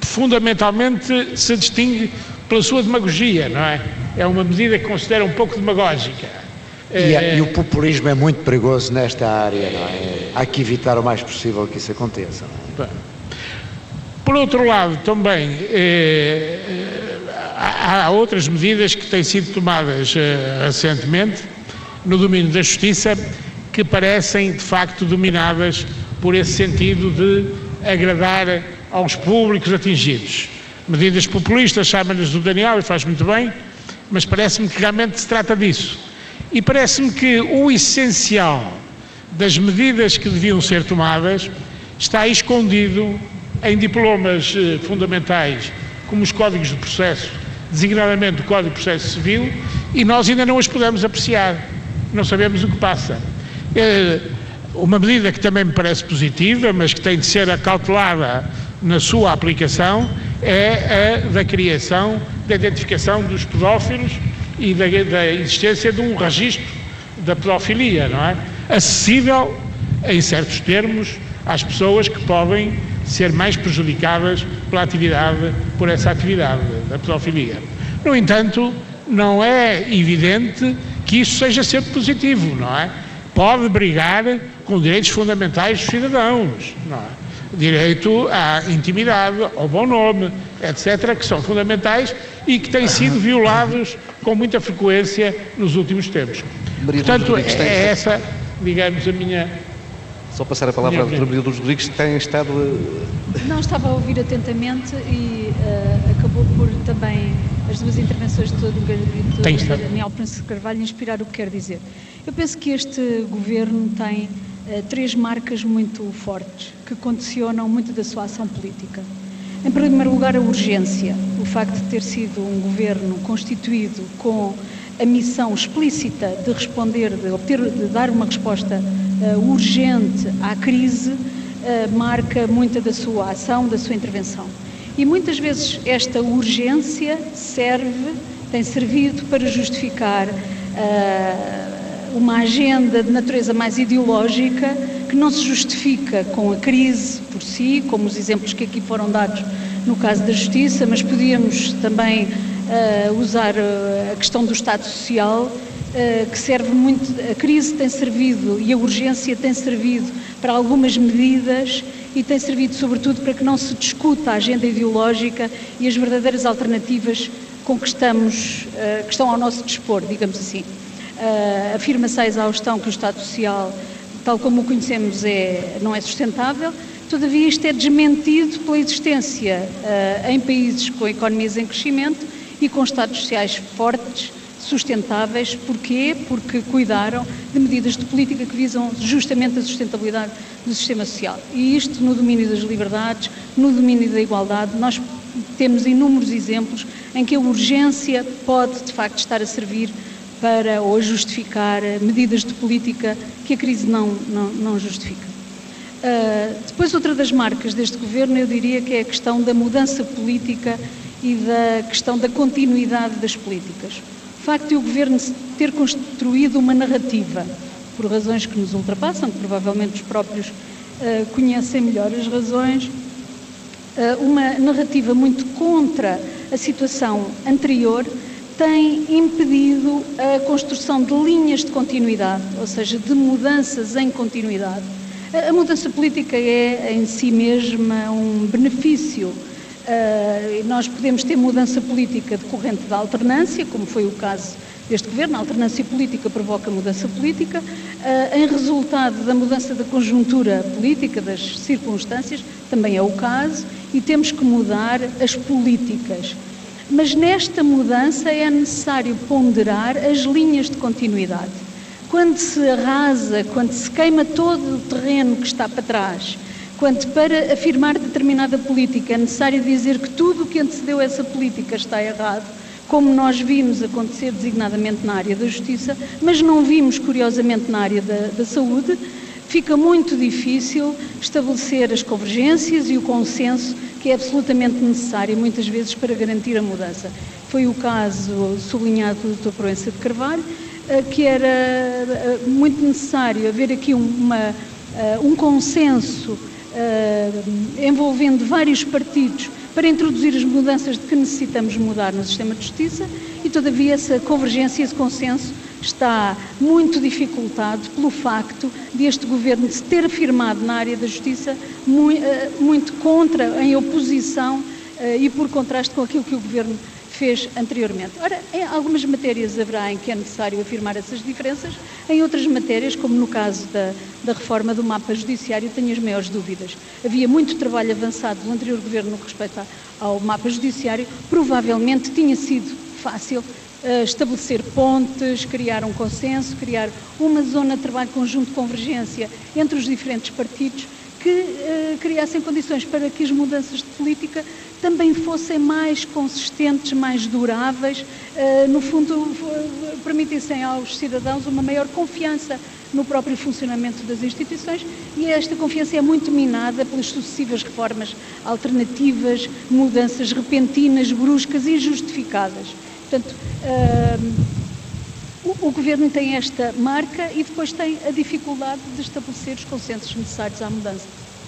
fundamentalmente se distingue pela sua demagogia, não é? É uma medida que considera um pouco demagógica. E, é, e, o populismo é muito perigoso nesta área, não é? Há que evitar o mais possível que isso aconteça. É? Por outro lado, também eh, há outras medidas que têm sido tomadas uh, recentemente no domínio da justiça que parecem de facto dominadas por esse sentido de agradar aos públicos atingidos. Medidas populistas, chama-lhes do Daniel e faz muito bem, mas parece-me que realmente se trata disso. E parece-me que o essencial das medidas que deviam ser tomadas está escondido em diplomas uh, fundamentais, como os códigos de processo designadamente o Código de Processo Civil, e nós ainda não as podemos apreciar, não sabemos o que passa. É uma medida que também me parece positiva, mas que tem de ser acautelada na sua aplicação, é a da criação, da identificação dos pedófilos e da, da existência de um registro da pedofilia, não é? Acessível, em certos termos, às pessoas que podem ser mais prejudicadas pela atividade, por essa atividade da pedofilia. No entanto, não é evidente que isso seja sempre positivo, não é? Pode brigar com direitos fundamentais dos cidadãos, não é? Direito à intimidade, ao bom nome, etc., que são fundamentais e que têm sido violados com muita frequência nos últimos tempos. Portanto, é essa, digamos, a minha só passar a palavra à doutora Maria dos Rodrigues, que tem estado... Não, estava a ouvir atentamente e uh, acabou por também as duas intervenções de todo o gabinete do Daniel Francisco Carvalho inspirar o que quer dizer. Eu penso que este governo tem uh, três marcas muito fortes que condicionam muito da sua ação política. Em primeiro lugar, a urgência, o facto de ter sido um governo constituído com a missão explícita de responder, de obter, de dar uma resposta uh, urgente à crise, uh, marca muita da sua ação, da sua intervenção. E muitas vezes esta urgência serve, tem servido para justificar uh, uma agenda de natureza mais ideológica que não se justifica com a crise por si, como os exemplos que aqui foram dados no caso da justiça, mas podíamos também usar a questão do Estado Social, uh, que serve muito, a crise tem servido e a urgência tem servido para algumas medidas e tem servido sobretudo para que não se discuta a agenda ideológica e as verdadeiras alternativas com que estamos, uh, que estão ao nosso dispor, digamos assim. Afirma-se a exaustão que o Estado Social, tal como o conhecemos, é, não é sustentável, Todavia, isto é desmentido pela existência em países com economias em crescimento e com Estados sociais fortes, sustentáveis. Porquê? Porque cuidaram de medidas de política que visam justamente a sustentabilidade do sistema social. E isto no domínio das liberdades, no domínio da igualdade, nós temos inúmeros exemplos em que a urgência pode, de facto, estar a servir para ou justificar medidas de política que a crise não, não, não justifica. Uh, depois, outra das marcas deste governo, eu diria que é a questão da mudança política e da questão da continuidade das políticas. O facto de o governo ter construído uma narrativa, por razões que nos ultrapassam, que provavelmente os próprios uh, conhecem melhor as razões, uh, uma narrativa muito contra a situação anterior, tem impedido a construção de linhas de continuidade, ou seja, de mudanças em continuidade. A mudança política é em si mesma um benefício. Uh, nós podemos ter mudança política decorrente da alternância, como foi o caso deste governo. A alternância política provoca mudança política. Uh, em resultado da mudança da conjuntura política, das circunstâncias, também é o caso, e temos que mudar as políticas. Mas nesta mudança é necessário ponderar as linhas de continuidade. Quando se arrasa, quando se queima todo o terreno que está para trás, quando para afirmar determinada política é necessário dizer que tudo o que antecedeu essa política está errado, como nós vimos acontecer designadamente na área da justiça, mas não vimos curiosamente na área da, da saúde, fica muito difícil estabelecer as convergências e o consenso que é absolutamente necessário muitas vezes para garantir a mudança. Foi o caso sublinhado do Dr. Proença de Carvalho, eh, que era eh, muito necessário haver aqui uma, eh, um consenso envolvendo vários partidos para introduzir as mudanças de que necessitamos mudar no sistema de justiça e, todavia, essa convergência, esse consenso está muito dificultado pelo facto de este governo se ter afirmado na área da justiça muito, eh, muito contra, em oposição eh, e por contraste com aquilo que o governo fez anteriormente. Ora, em algumas matérias haverá em que é necessário afirmar essas diferenças, em outras matérias, como no caso da, da reforma do mapa judiciário, tenho as maiores dúvidas. Havia muito trabalho avançado do anterior governo no que respeita ao mapa judiciário, provavelmente tinha sido fácil estabelecer pontes, criar um consenso, criar uma zona de trabalho conjunto de convergência entre os diferentes partidos que uh, criassem condições para que as mudanças de política também fossem mais consistentes, mais duráveis, uh, no fundo uh, permitissem aos cidadãos uma maior confiança no próprio funcionamento das instituições e esta confiança é muito minada pelas sucessivas reformas alternativas, mudanças repentinas, bruscas e injustificadas. Portanto, o, o, Governo tem esta marca e depois tem a dificuldade de estabelecer os consensos necessários à mudança.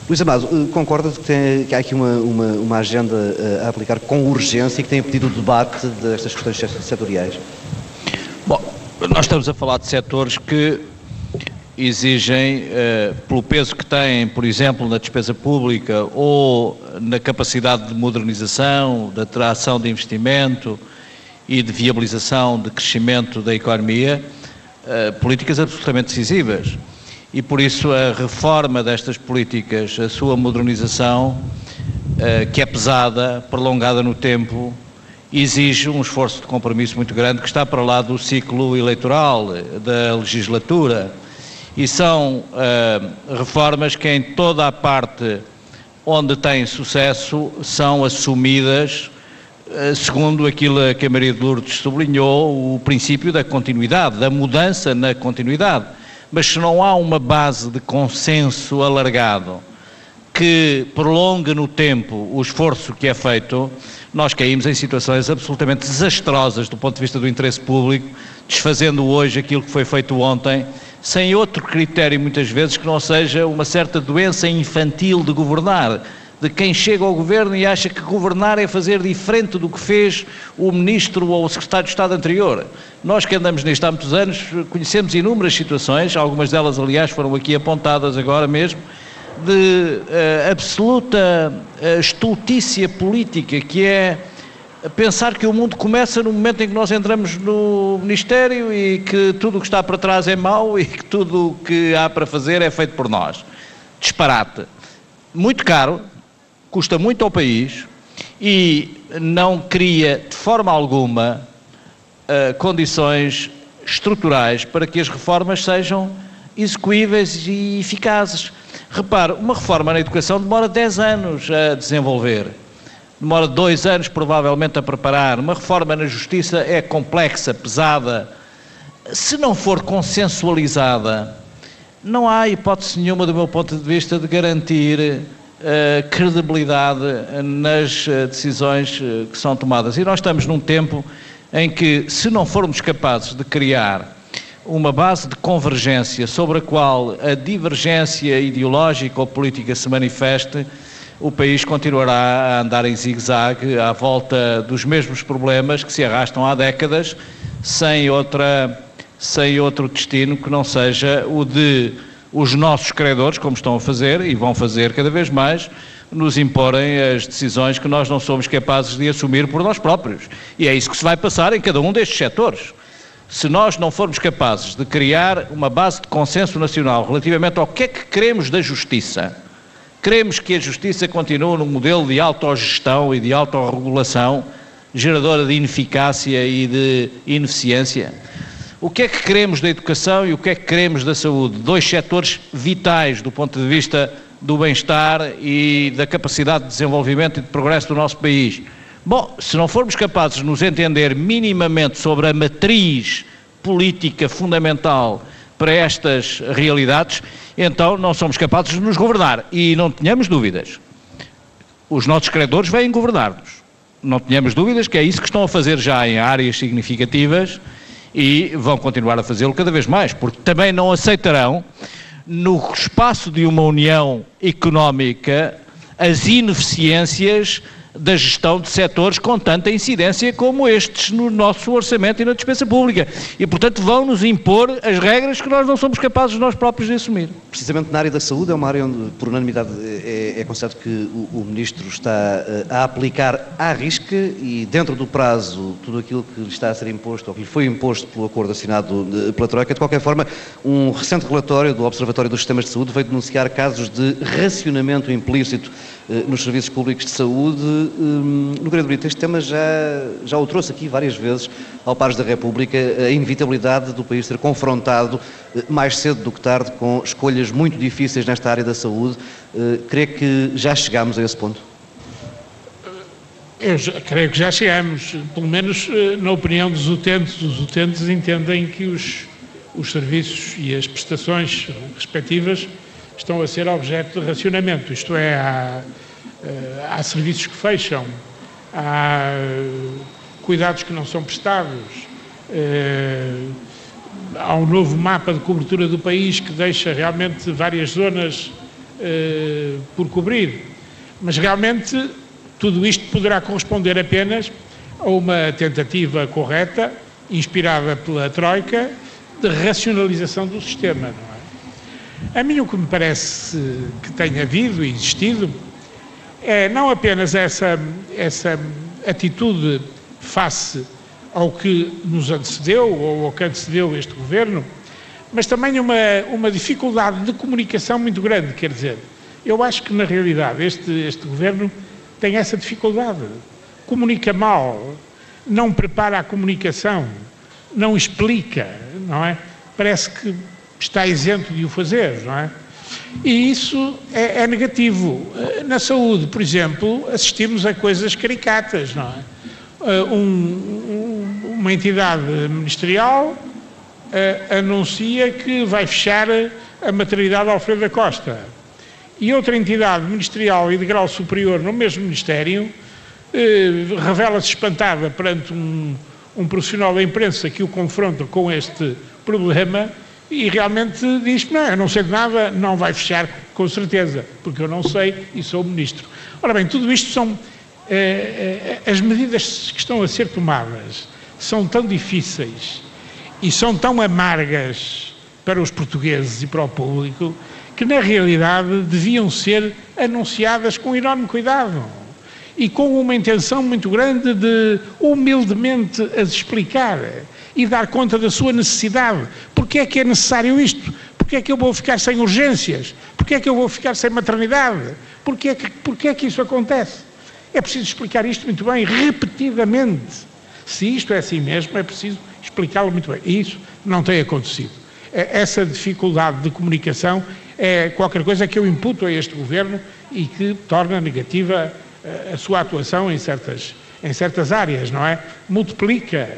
Luís Amado, eh, concorda que, tem, que há aqui uma, uma, uma agenda uh, a aplicar com urgência e que tem impedido o debate destas questões setoriais? Bom, nós estamos a falar de setores que exigem, uh, pelo peso que têm, por exemplo, na despesa pública ou na capacidade de modernização, de atração de investimento, e de viabilização de crescimento da economia, uh, políticas absolutamente decisivas. E por isso a reforma destas políticas, a sua modernização, uh, que é pesada, prolongada no tempo, exige um esforço de compromisso muito grande que está para lá do ciclo eleitoral, da legislatura. E são uh, reformas que em toda a parte onde têm sucesso são assumidas eh, segundo aquilo que a Maria de Lourdes sublinhou, o princípio da continuidade, da mudança na continuidade. Mas se não há uma base de consenso alargado que prolongue no tempo o esforço que é feito, nós caímos em situações absolutamente desastrosas do ponto de vista do interesse público, desfazendo hoje aquilo que foi feito ontem, sem outro critério muitas vezes que não seja uma certa doença infantil de governar de quem chega ao governo e acha que governar é fazer diferente do que fez o ministro ou o secretário de Estado anterior. Nós que andamos nisto há muitos anos conhecemos inúmeras situações, algumas delas, aliás, foram aqui apontadas agora mesmo, de uh, absoluta uh, estultícia política, que é pensar que o mundo começa no momento em que nós entramos no Ministério e que tudo o que está para trás é mau e que tudo o que há para fazer é feito por nós. Disparate. Muito caro, custa muito ao país e não cria de forma alguma uh, condições estruturais para que as reformas sejam execuíveis e eficazes. Repare, uma reforma na educação demora 10 anos a desenvolver, demora 2 anos provavelmente a preparar. Uma reforma na justiça é complexa, pesada, se não for consensualizada, não há hipótese nenhuma, do meu ponto de vista, de garantir credibilidade nas uh, decisões uh, que são tomadas. E nós estamos num tempo em que, se não formos capazes de criar uma base de convergência sobre a qual a divergência ideológica ou política se manifeste, o país continuará a andar em zigue-zague à volta dos mesmos problemas que se arrastam há décadas, sem, outra, sem outro destino que não seja o de os nossos credores, como estão a fazer e vão fazer cada vez mais, nos imporem as decisões que nós não somos capazes de assumir por nós próprios. E é isso que se vai passar em cada um destes setores. Se nós não formos capazes de criar uma base de consenso nacional relativamente ao que é que queremos da justiça, Queremos que a justiça continue num modelo de autogestão e de autorregulação, geradora de ineficácia e de ineficiência? O que é que queremos da educação e o que é que queremos da saúde? Dois setores vitais do ponto de vista do bem-estar e da capacidade de desenvolvimento e de progresso do nosso país. Bom, se não formos capazes de nos entender minimamente sobre a matriz política fundamental para estas realidades, então não somos capazes de nos governar. E não tenhamos dúvidas. Os nossos credores vêm governar-nos. Não tenhamos dúvidas que é isso que estão a fazer já em áreas significativas e vão continuar a fazê-lo cada vez mais, porque também não aceitarão, no espaço de uma união económica, as ineficiências da gestão de setores com tanta incidência como estes no nosso orçamento e na despesa pública. E, portanto, vão-nos impor as regras que nós não somos capazes nós próprios de assumir. Precisamente na área da saúde é uma área onde, por unanimidade, é, é constatado que o, o, Ministro está eh, a aplicar à risca e, dentro do prazo, tudo aquilo que lhe está a ser imposto, ou que lhe foi imposto pelo acordo assinado de, pela Troika. De qualquer forma, um recente relatório do Observatório dos Sistemas de Saúde veio denunciar casos de racionamento implícito eh, nos serviços públicos de saúde. Hum, no Grande Brito, este tema já, já o trouxe aqui várias vezes ao Pares da República, a inevitabilidade do país ser confrontado eh, mais cedo do que tarde com escolhas muito difíceis nesta área da saúde. Eh, creio que já chegámos a esse ponto. Eu já, creio que já chegamos, pelo menos na opinião dos utentes. Os utentes entendem que os, os serviços e as prestações respectivas estão a ser objeto de racionamento, isto é, há, eh, há serviços que fecham, há eh, cuidados que não são prestados, eh, há um novo mapa de cobertura do país que deixa realmente várias zonas por cobrir. Mas realmente tudo isto poderá corresponder apenas a uma tentativa correta, inspirada pela Troika, de racionalização do sistema. A mim o que me parece que tem havido e existido é não apenas essa, essa atitude face ao que nos antecedeu ou ao que antecedeu este governo, mas também uma, uma dificuldade de comunicação muito grande. Quer dizer, eu acho que na realidade este, este governo tem essa dificuldade. Comunica mal, não prepara a comunicação, não explica, não é? Parece que está isento de o fazer, não é? E isso é, é, negativo. Na saúde, por exemplo, assistimos a coisas caricatas, não é? Uh, um, um, uma entidade ministerial uh, anuncia que vai fechar a maternidade Alfredo da Costa. E outra entidade ministerial e de grau superior no mesmo Ministério uh, revela-se espantada perante um, um profissional da imprensa que o confronta com este problema e realmente diz: não, eu não sei de nada, não vai fechar com certeza, porque eu não sei e sou ministro. Ora bem, tudo isto são. Eh, eh, as medidas que estão a ser tomadas são tão difíceis e são tão amargas para os portugueses e para o público que, na realidade, deviam ser anunciadas com enorme cuidado e com uma intenção muito grande de humildemente as explicar e dar conta da sua necessidade. Porquê é que é necessário isto? Porquê é que eu vou ficar sem urgências? Porquê é que eu vou ficar sem maternidade? Porquê é que, porquê é que isso acontece? É preciso explicar isto muito bem, repetidamente. Se isto é assim mesmo, é preciso explicá-lo muito bem. E isso não tem acontecido. É, essa dificuldade de comunicação é qualquer coisa que eu imputo a este governo e que torna negativa eh, a sua atuação em certas, em certas áreas, não é? Multiplica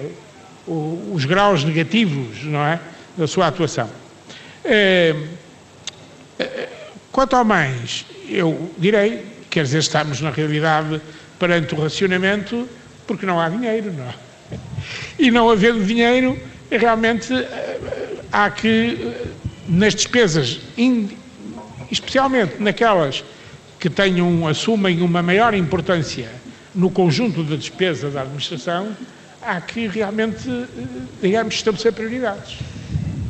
os graus negativos, não é? Da sua atuação. É, quanto ao mais, eu direi, quer dizer, estamos na realidade perante o racionamento porque não há dinheiro, não é? E não havendo dinheiro, realmente há que, nas despesas, especialmente naquelas que tenham, assumem uma maior importância no conjunto da despesa da administração, há que realmente, digamos, estabelecer prioridades.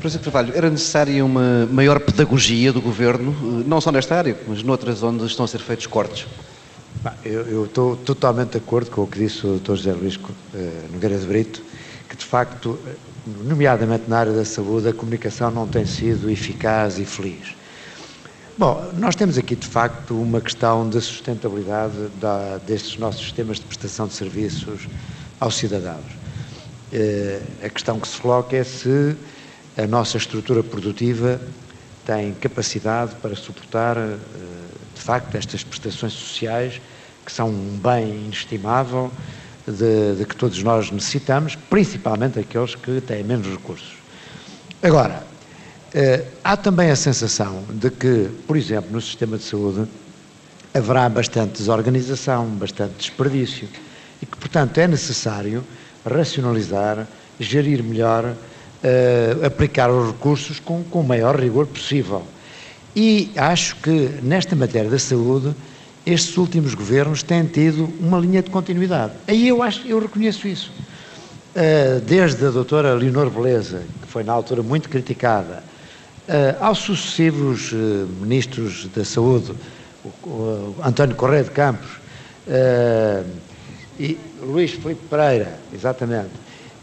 Professor Carvalho, era necessária uma maior pedagogia do Governo, não só nesta área, mas noutras onde estão a ser feitos cortes? Eu, eu estou totalmente de acordo com o que disse o Dr. José Luís eh, Nogueira de Brito, que de facto, nomeadamente na área da saúde, a comunicação não tem sido eficaz e feliz. Bom, nós temos aqui de facto uma questão de sustentabilidade da, destes nossos sistemas de prestação de serviços aos cidadãos. Eh, a questão que se coloca é se a nossa estrutura produtiva tem capacidade para suportar, eh, de facto, estas prestações sociais que são um bem inestimável de, de que todos nós necessitamos, principalmente aqueles que têm menos recursos. Agora, eh, há também a sensação de que, por exemplo, no sistema de saúde haverá bastante desorganização, bastante desperdício e que, portanto, é necessário racionalizar, gerir melhor, eh, aplicar os recursos com, com o maior rigor possível. E acho que nesta matéria da saúde estes últimos governos têm tido uma linha de continuidade. Aí eu acho, eu reconheço isso. Uh, desde a doutora Leonor Beleza, que foi na altura muito criticada, uh, aos sucessivos uh, ministros da Saúde, o, o António Correia de Campos e Luís Filipe Pereira, exatamente.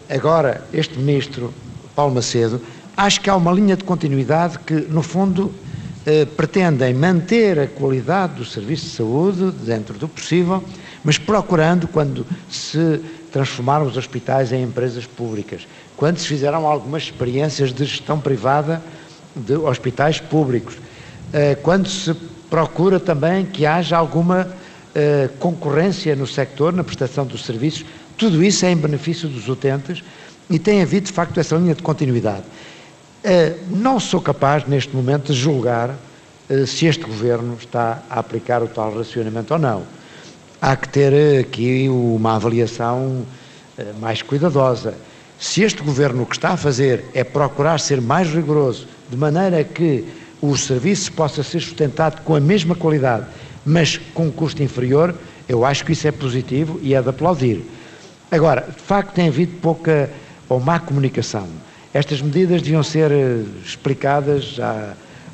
Agora, este ministro, Paulo Macedo, acho que há uma linha de continuidade que, no fundo, eh, pretendem manter a qualidade do serviço de saúde dentro do possível, mas procurando, quando se transformaram os hospitais em empresas públicas, quando se fizeram algumas experiências de gestão privada de hospitais públicos, eh, quando se procura também que haja alguma eh, concorrência no sector, na prestação dos serviços, tudo isso é em benefício dos utentes e tem havido, de facto, essa linha de continuidade. Eh, não sou capaz, neste momento, de julgar eh, se este governo está a aplicar o tal racionamento ou não. Há que ter aqui uma avaliação eh, mais cuidadosa. Se este governo o que está a fazer é procurar ser mais rigoroso, de maneira que o serviço possa ser sustentado com a mesma qualidade, mas com custo inferior, eu acho que isso é positivo e é de aplaudir. Agora, de facto, tem havido pouca ou má comunicação estas medidas deviam ser eh, explicadas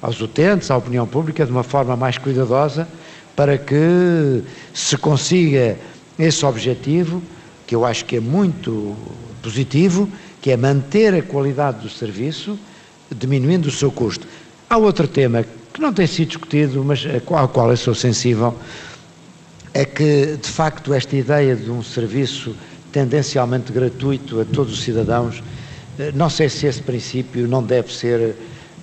aos utentes, à opinião pública, de uma forma mais cuidadosa, para que se consiga esse objetivo, que eu acho que é muito positivo, que é manter a qualidade do serviço, diminuindo o seu custo. Há outro tema que não tem sido discutido, mas ao qual eu sou sensível, é que, de facto, esta ideia de um serviço tendencialmente gratuito a todos os cidadãos eh, não sei se esse princípio não deve ser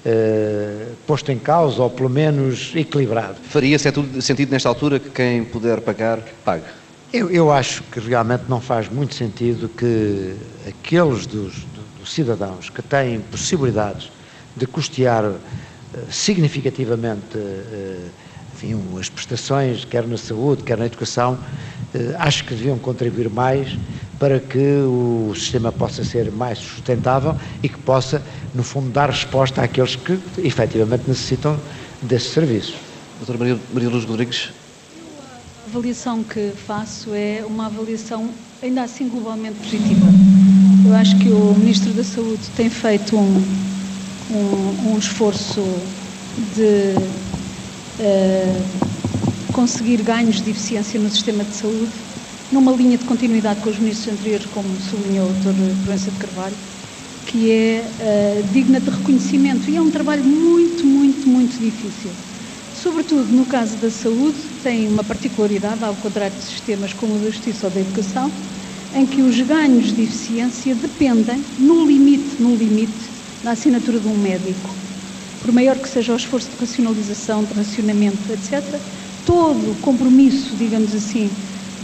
uh, posto em causa ou pelo menos equilibrado. Faria sentido nesta altura que quem puder pagar, pague? Eu, eu acho que realmente não faz muito sentido que aqueles dos, dos cidadãos que têm possibilidades de custear significativamente uh, enfim, as prestações, quer na saúde, quer na educação, acho que deviam contribuir mais para que o sistema possa ser mais sustentável e que possa, no fundo, dar resposta àqueles que efetivamente necessitam desses serviços. Doutora Maria, Maria Luz Rodrigues. A avaliação que faço é uma avaliação ainda assim globalmente positiva. Eu acho que o Ministro da Saúde tem feito um, um, um esforço de uh, conseguir ganhos de eficiência no sistema de saúde numa linha de continuidade com os ministros anteriores, como sublinhou o Dr. Proença de Carvalho, que é uh, digna de reconhecimento e é um trabalho muito, muito, muito difícil. Sobretudo no caso da saúde, tem uma particularidade, ao contrário de sistemas como o da justiça ou da educação, em que os ganhos de eficiência dependem, no limite, no limite, da assinatura de um médico. Por maior que seja o esforço de racionalização, de racionamento, etc., todo o compromisso, digamos assim,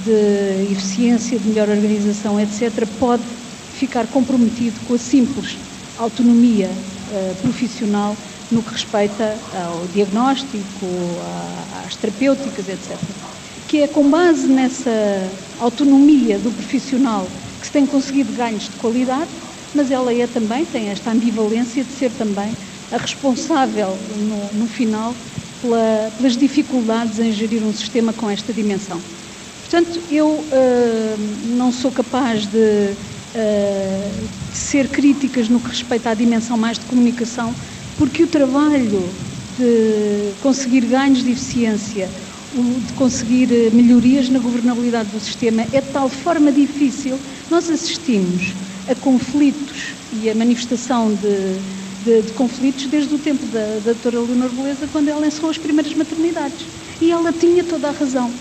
de eficiência, de melhor organização, etc., pode ficar comprometido com a simples autonomia uh, profissional no que respeita ao diagnóstico, às terapêuticas, etc. Que é com base nessa autonomia do profissional que se tem conseguido ganhos de qualidade, mas ela é também, tem esta ambivalência de ser também a responsável no, no final pela, pelas dificuldades em gerir um sistema com esta dimensão. Portanto, eu uh, não sou capaz de, uh, de, ser críticas no que respeita à dimensão mais de comunicação, porque o trabalho de conseguir ganhos de eficiência, de conseguir eh, melhorias na governabilidade do sistema é de tal forma difícil. Nós assistimos a conflitos e a manifestação de, de, de conflitos desde o tempo da, da doutora Leonor Beleza, quando ela encerrou as primeiras maternidades. E ela tinha toda a razão.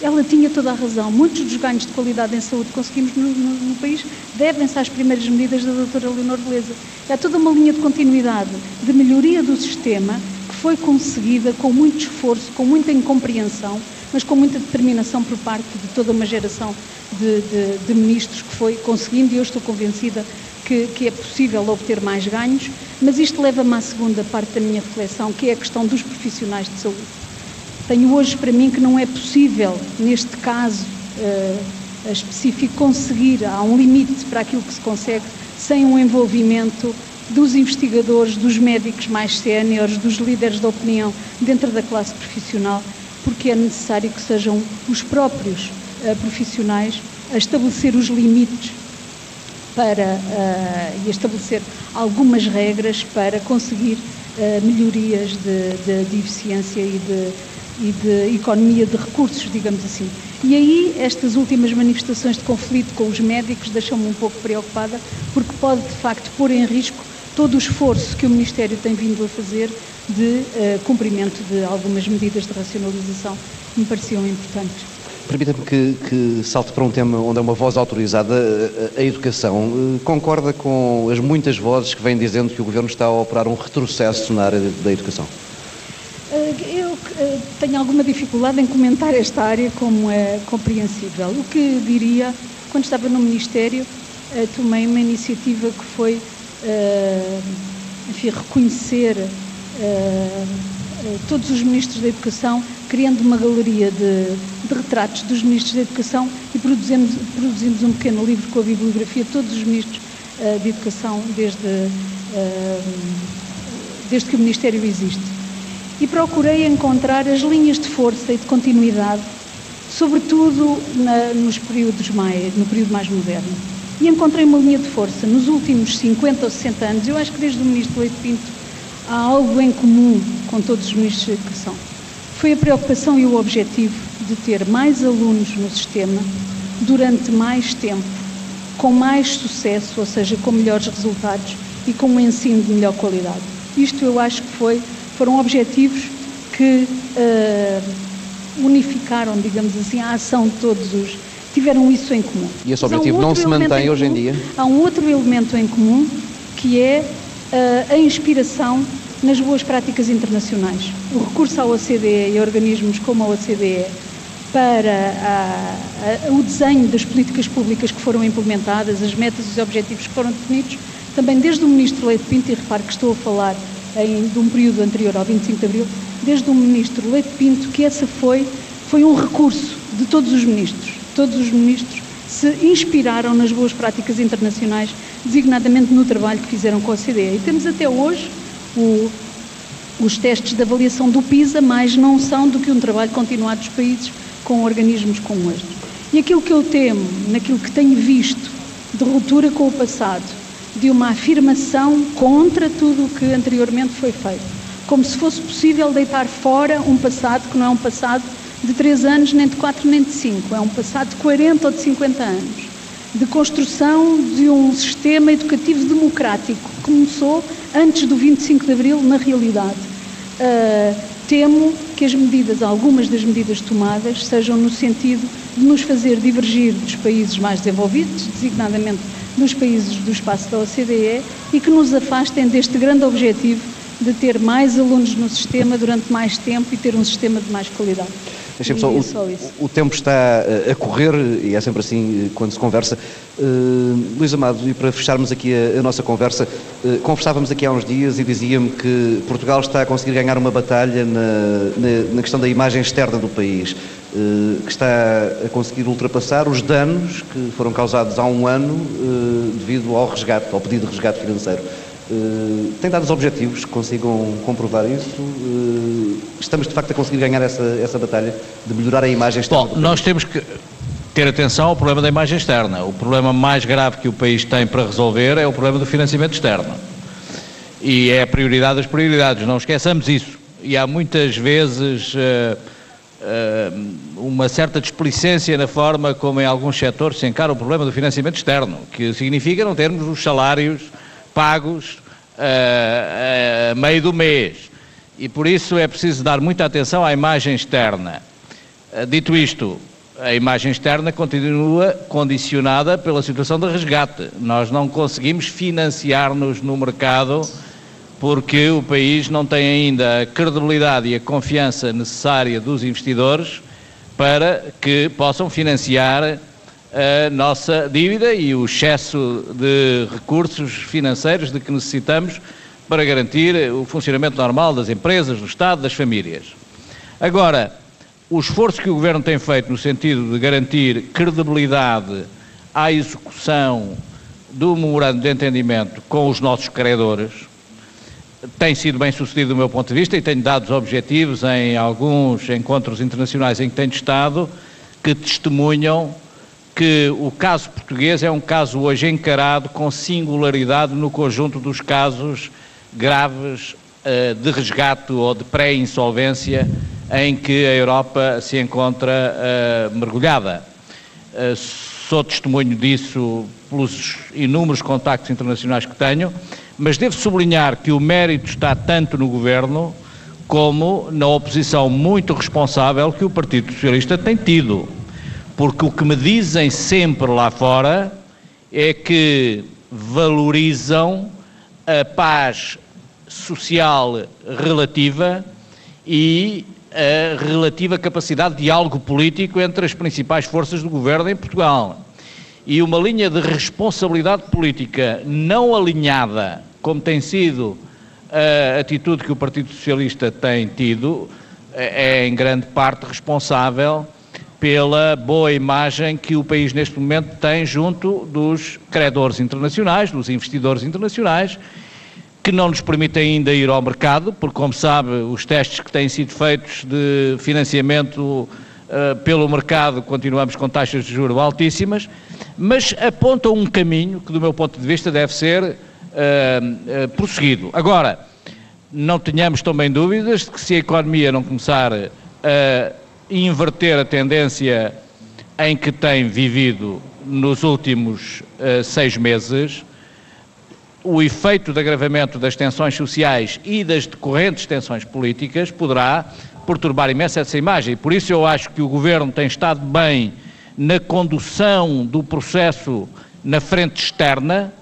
Ela tinha toda a razão. Muitos dos ganhos de qualidade em saúde que conseguimos no, no, no país devem-se às primeiras medidas da doutora Leonor Beleza. Há toda uma linha de continuidade, de melhoria do sistema, foi conseguida com muito esforço, com muita incompreensão, mas com muita determinação por parte de toda uma geração de, de, de ministros que foi conseguindo, e eu estou convencida que, que, é possível obter mais ganhos, mas isto leva-me à segunda parte da minha reflexão, que é a questão dos profissionais de saúde. Tenho hoje para mim que não é possível, neste caso uh, específico, conseguir, há um limite para aquilo que se consegue, sem um envolvimento dos investigadores, dos médicos mais séniores, dos líderes da opinião dentro da classe profissional, porque é necessário que sejam os próprios uh, profissionais a estabelecer os limites para uh, e estabelecer algumas regras para conseguir uh, melhorias de, de, de eficiência e de e de economia de recursos, digamos assim. E aí, estas últimas manifestações de conflito com os médicos deixam-me um pouco preocupada, porque pode, de facto, pôr em risco todo o esforço que o Ministério tem vindo a fazer de uh, cumprimento de algumas medidas de racionalização me pareciam importantes. Permita-me que, que, salte para um tema onde é uma voz autorizada, a, a, educação. Eh, concorda com as muitas vozes que vêm dizendo que o Governo está a operar um retrocesso na área da educação? Eu eh, tenho alguma dificuldade em comentar esta área, como é compreensível. O que diria, quando estava no Ministério, eh, tomei uma iniciativa que foi, eh, enfim, reconhecer todos os ministros da Educação, criando uma galeria de, de retratos dos ministros da Educação e produzimos, produzimos um pequeno livro com a bibliografia de todos os ministros de Educação desde, desde que o Ministério existe e procurei encontrar as linhas de força e de continuidade, sobretudo na, nos períodos mais, no período mais moderno. E encontrei uma linha de força nos últimos 50 ou 60 anos, eu acho que desde o ministro Leite Pinto há algo em comum com todos os ministros da Educação. Foi a preocupação e o objetivo de ter mais alunos no sistema durante mais tempo, com mais sucesso, ou seja, com melhores resultados e com um ensino de melhor qualidade. Isto eu acho que foi foram objetivos que uh, unificaram, digamos assim, a ação de todos os. Tiveram isso em comum. E esse objetivo um não se mantém hoje em dia? Há um outro elemento em comum que é uh, a inspiração nas boas práticas internacionais. O recurso à OCDE e a organismos como a OCDE para a, a, o desenho das políticas públicas que foram implementadas, as metas e os objetivos que foram definidos, também desde o Ministro Leite Pinto, e repare que estou a falar em, de um período anterior ao 25 de Abril, desde o ministro Leite Pinto, que essa foi, foi um recurso de todos os ministros. Todos os ministros se inspiraram nas boas práticas internacionais, designadamente no trabalho que fizeram com a OCDE. E temos até hoje o, os testes de avaliação do PISA, mas não são do que um trabalho continuado dos países com organismos como estes. E aquilo que eu temo, naquilo que tenho visto de ruptura com o passado, de uma afirmação contra tudo o que anteriormente foi feito. Como se fosse possível deitar fora um passado que não é um passado de 3 anos, nem de 4, nem de 5, é um passado de 40 ou de 50 anos, de construção de um sistema educativo democrático que começou antes do 25 de Abril, na realidade. Uh, temo que as medidas, algumas das medidas tomadas, sejam no sentido de nos fazer divergir dos países mais desenvolvidos, designadamente dos países do espaço da OCDE e que nos afastem deste grande objetivo de ter mais alunos no sistema durante mais tempo e ter um sistema de mais qualidade. Deixem-me só, E o, só o tempo está eh, a correr e é sempre assim eh, quando se conversa. Uh, Luís Amado, e para fecharmos aqui a, a nossa conversa, uh, conversávamos aqui há uns dias e dizia-me que Portugal está a conseguir ganhar uma batalha na, na, na questão da imagem externa do país, uh, que está a conseguir ultrapassar os danos que foram causados há um ano devido ao resgate, ao pedido de resgate financeiro. Uh, tem dados objetivos que consigam comprovar isso? Uh, estamos de facto a conseguir ganhar essa, essa batalha de melhorar a imagem externa? Bom, nós temos que ter atenção ao problema da imagem externa. O problema mais grave que o país tem para resolver é o problema do financiamento externo. E é a prioridade das prioridades, não esqueçamos isso. E há muitas vezes uh, uma certa displicência na forma como em alguns setores se encara o problema do financiamento externo, que significa não termos os salários pagos a meio do mês. E por isso é preciso dar muita atenção à imagem externa. Dito isto, a imagem externa continua condicionada pela situação de resgate. Nós não conseguimos financiar-nos no mercado porque o país não tem ainda a credibilidade e a confiança necessária dos investidores para que possam financiar a nossa dívida e o excesso de recursos financeiros de que necessitamos para garantir o funcionamento normal das empresas, do Estado, das famílias. Agora, o esforço que o Governo tem feito no sentido de garantir credibilidade à execução do memorando de entendimento com os nossos credores tem sido bem sucedido do meu ponto de vista e tenho dados objetivos em alguns encontros internacionais em que tenho estado que testemunham que o caso português é um caso hoje encarado com singularidade no conjunto dos casos graves uh, de resgate ou de pré-insolvência em que a Europa se encontra uh, mergulhada. Uh, sou testemunho disso pelos inúmeros contactos internacionais que tenho, mas devo sublinhar que o mérito está tanto no Governo como na oposição muito responsável que o Partido Socialista tem tido porque o que me dizem sempre lá fora é que valorizam a paz social relativa e a relativa capacidade de diálogo político entre as principais forças do governo em Portugal. E uma linha de responsabilidade política não alinhada, como tem sido a atitude que o Partido Socialista tem tido, é em grande parte responsável pela boa imagem que o país neste momento tem junto dos credores internacionais, dos investidores internacionais, que não nos permite ainda ir ao mercado, porque, como sabe, os testes que têm sido feitos de financiamento uh, pelo mercado continuamos com taxas de juros altíssimas, mas apontam um caminho que, do meu ponto de vista, deve ser uh, uh, prosseguido. Agora, não tenhamos também dúvidas de que se a economia não começar a inverter a tendência em que tem vivido nos últimos uh, seis meses, o efeito de agravamento das tensões sociais e das decorrentes tensões políticas poderá perturbar imenso essa imagem. Por isso eu acho que o Governo tem estado bem na condução do processo na frente externa,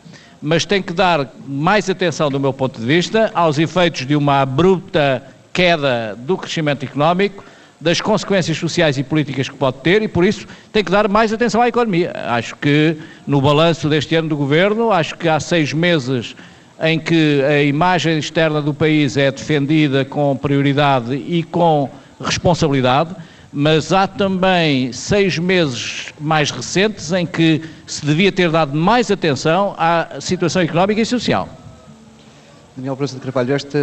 mas tem que dar mais atenção, do meu ponto de vista, aos efeitos de uma abrupta queda do crescimento económico, das consequências sociais e políticas que pode ter e, por isso, tem que dar mais atenção à economia. Acho que no balanço deste ano do governo, acho que há seis meses em que a imagem externa do país é defendida com prioridade e com responsabilidade, mas há também seis meses mais recentes em que se devia ter dado mais atenção à situação económica e social. Daniel Proença de Carvalho, este,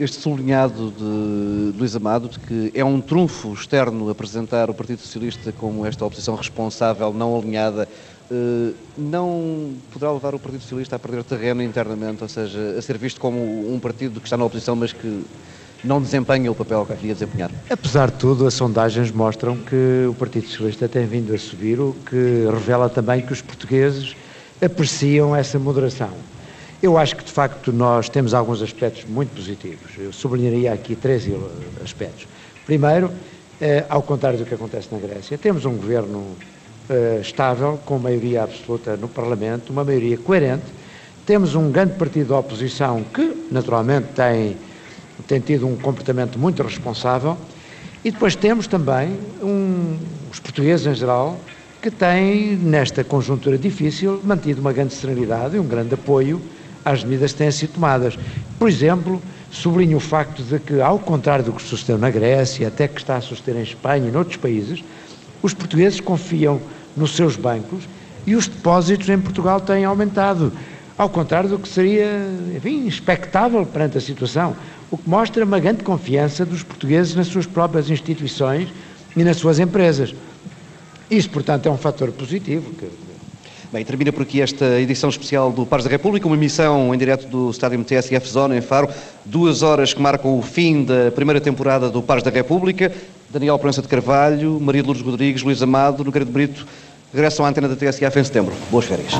este sublinhado de Luís Amado, de que é um trunfo externo apresentar o Partido Socialista como esta oposição responsável, não alinhada, eh, não poderá levar o Partido Socialista a perder terreno internamente, ou seja, a ser visto como um partido que está na oposição, mas que não desempenha o papel que queria desempenhar? Apesar de tudo, as sondagens mostram que o Partido Socialista tem vindo a subir, o que revela também que os portugueses apreciam essa moderação. Eu acho que, de facto, nós temos alguns aspectos muito positivos. Eu sublinharia aqui três aspectos. Primeiro, eh, ao contrário do que acontece na Grécia, temos um governo eh, estável, com maioria absoluta no Parlamento, uma maioria coerente. Temos um grande partido da oposição que, naturalmente, tem, tem tido um comportamento muito responsável. E depois temos também um, os portugueses em geral, que têm, nesta conjuntura difícil, mantido uma grande serenidade e um grande apoio às medidas que têm sido tomadas. Por exemplo, sublinho o facto de que, ao contrário do que sucedeu na Grécia, até que está a suceder em Espanha e noutros países, os portugueses confiam nos seus bancos e os depósitos em Portugal têm aumentado, ao contrário do que seria, enfim, expectável perante a situação, o que mostra uma grande confiança dos portugueses nas suas próprias instituições e nas suas empresas. Isso, portanto, é um fator positivo. Que... Bem, termina por aqui esta edição especial do Pares da República, uma emissão em direto do Estádio TSF Zona, em Faro, duas horas que marcam o fim da primeira temporada do Pares da República. Daniel Proença de Carvalho, Maria de Lourdes Rodrigues, Luís Amado, Nogueira de Brito, regressam à antena da TSF em setembro. Boas férias.